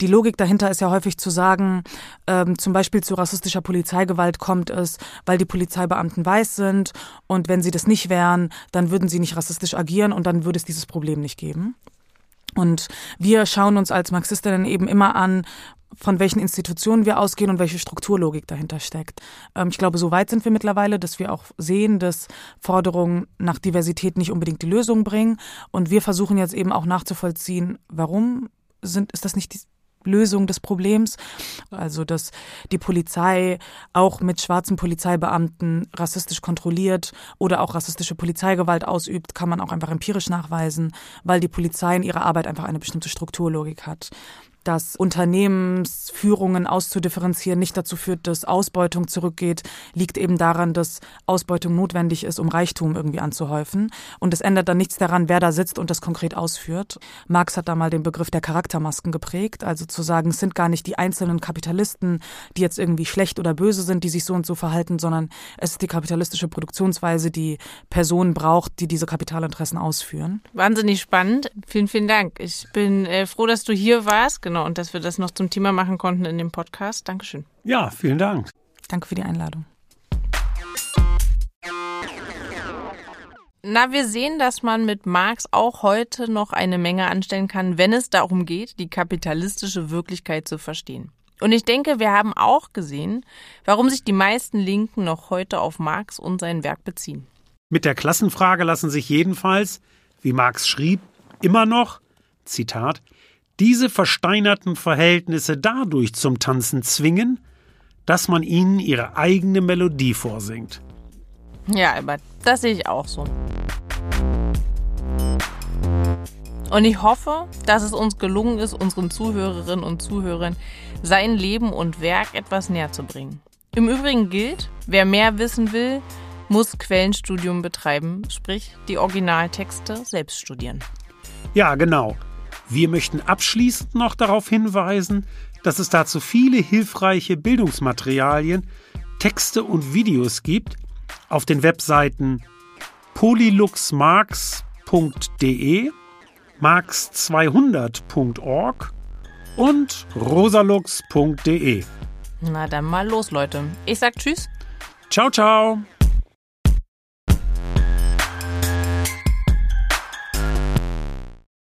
Die Logik dahinter ist ja häufig zu sagen, ähm, zum Beispiel zu rassistischer Polizeigewalt kommt es, weil die Polizeibeamten weiß sind und wenn sie das nicht wären, dann würden sie nicht rassistisch agieren und dann würde es dieses Problem nicht geben. Und wir schauen uns als Marxistinnen eben immer an, von welchen Institutionen wir ausgehen und welche Strukturlogik dahinter steckt. Ähm, ich glaube, so weit sind wir mittlerweile, dass wir auch sehen, dass Forderungen nach Diversität nicht unbedingt die Lösung bringen. Und wir versuchen jetzt eben auch nachzuvollziehen, warum sind, ist das nicht die Lösung des Problems. Also, dass die Polizei auch mit schwarzen Polizeibeamten rassistisch kontrolliert oder auch rassistische Polizeigewalt ausübt, kann man auch einfach empirisch nachweisen, weil die Polizei in ihrer Arbeit einfach eine bestimmte Strukturlogik hat dass Unternehmensführungen auszudifferenzieren nicht dazu führt, dass Ausbeutung zurückgeht, liegt eben daran, dass Ausbeutung notwendig ist, um Reichtum irgendwie anzuhäufen. Und es ändert dann nichts daran, wer da sitzt und das konkret ausführt. Marx hat da mal den Begriff der Charaktermasken geprägt, also zu sagen, es sind gar nicht die einzelnen Kapitalisten, die jetzt irgendwie schlecht oder böse sind, die sich so und so verhalten, sondern es ist die kapitalistische Produktionsweise, die Personen braucht, die diese Kapitalinteressen ausführen. Wahnsinnig spannend. Vielen, vielen Dank. Ich bin äh, froh, dass du hier warst. Genau Genau, und dass wir das noch zum Thema machen konnten in dem Podcast. Dankeschön. Ja, vielen Dank. Danke für die Einladung. Na, wir sehen, dass man mit Marx auch heute noch eine Menge anstellen kann, wenn es darum geht, die kapitalistische Wirklichkeit zu verstehen. Und ich denke, wir haben auch gesehen, warum sich die meisten Linken noch heute auf Marx und sein Werk beziehen. Mit der Klassenfrage lassen sich jedenfalls, wie Marx schrieb, immer noch, Zitat, diese versteinerten Verhältnisse dadurch zum Tanzen zwingen, dass man ihnen ihre eigene Melodie vorsingt. Ja, Albert, das sehe ich auch so. Und ich hoffe, dass es uns gelungen ist, unseren Zuhörerinnen und Zuhörern sein Leben und Werk etwas näher zu bringen. Im Übrigen gilt, wer mehr wissen will, muss Quellenstudium betreiben, sprich die Originaltexte selbst studieren. Ja, genau. Wir möchten abschließend noch darauf hinweisen, dass es dazu viele hilfreiche Bildungsmaterialien, Texte und Videos gibt auf den Webseiten polyluxmarx.de, marx200.org und rosalux.de. Na dann mal los, Leute. Ich sag Tschüss. Ciao, ciao.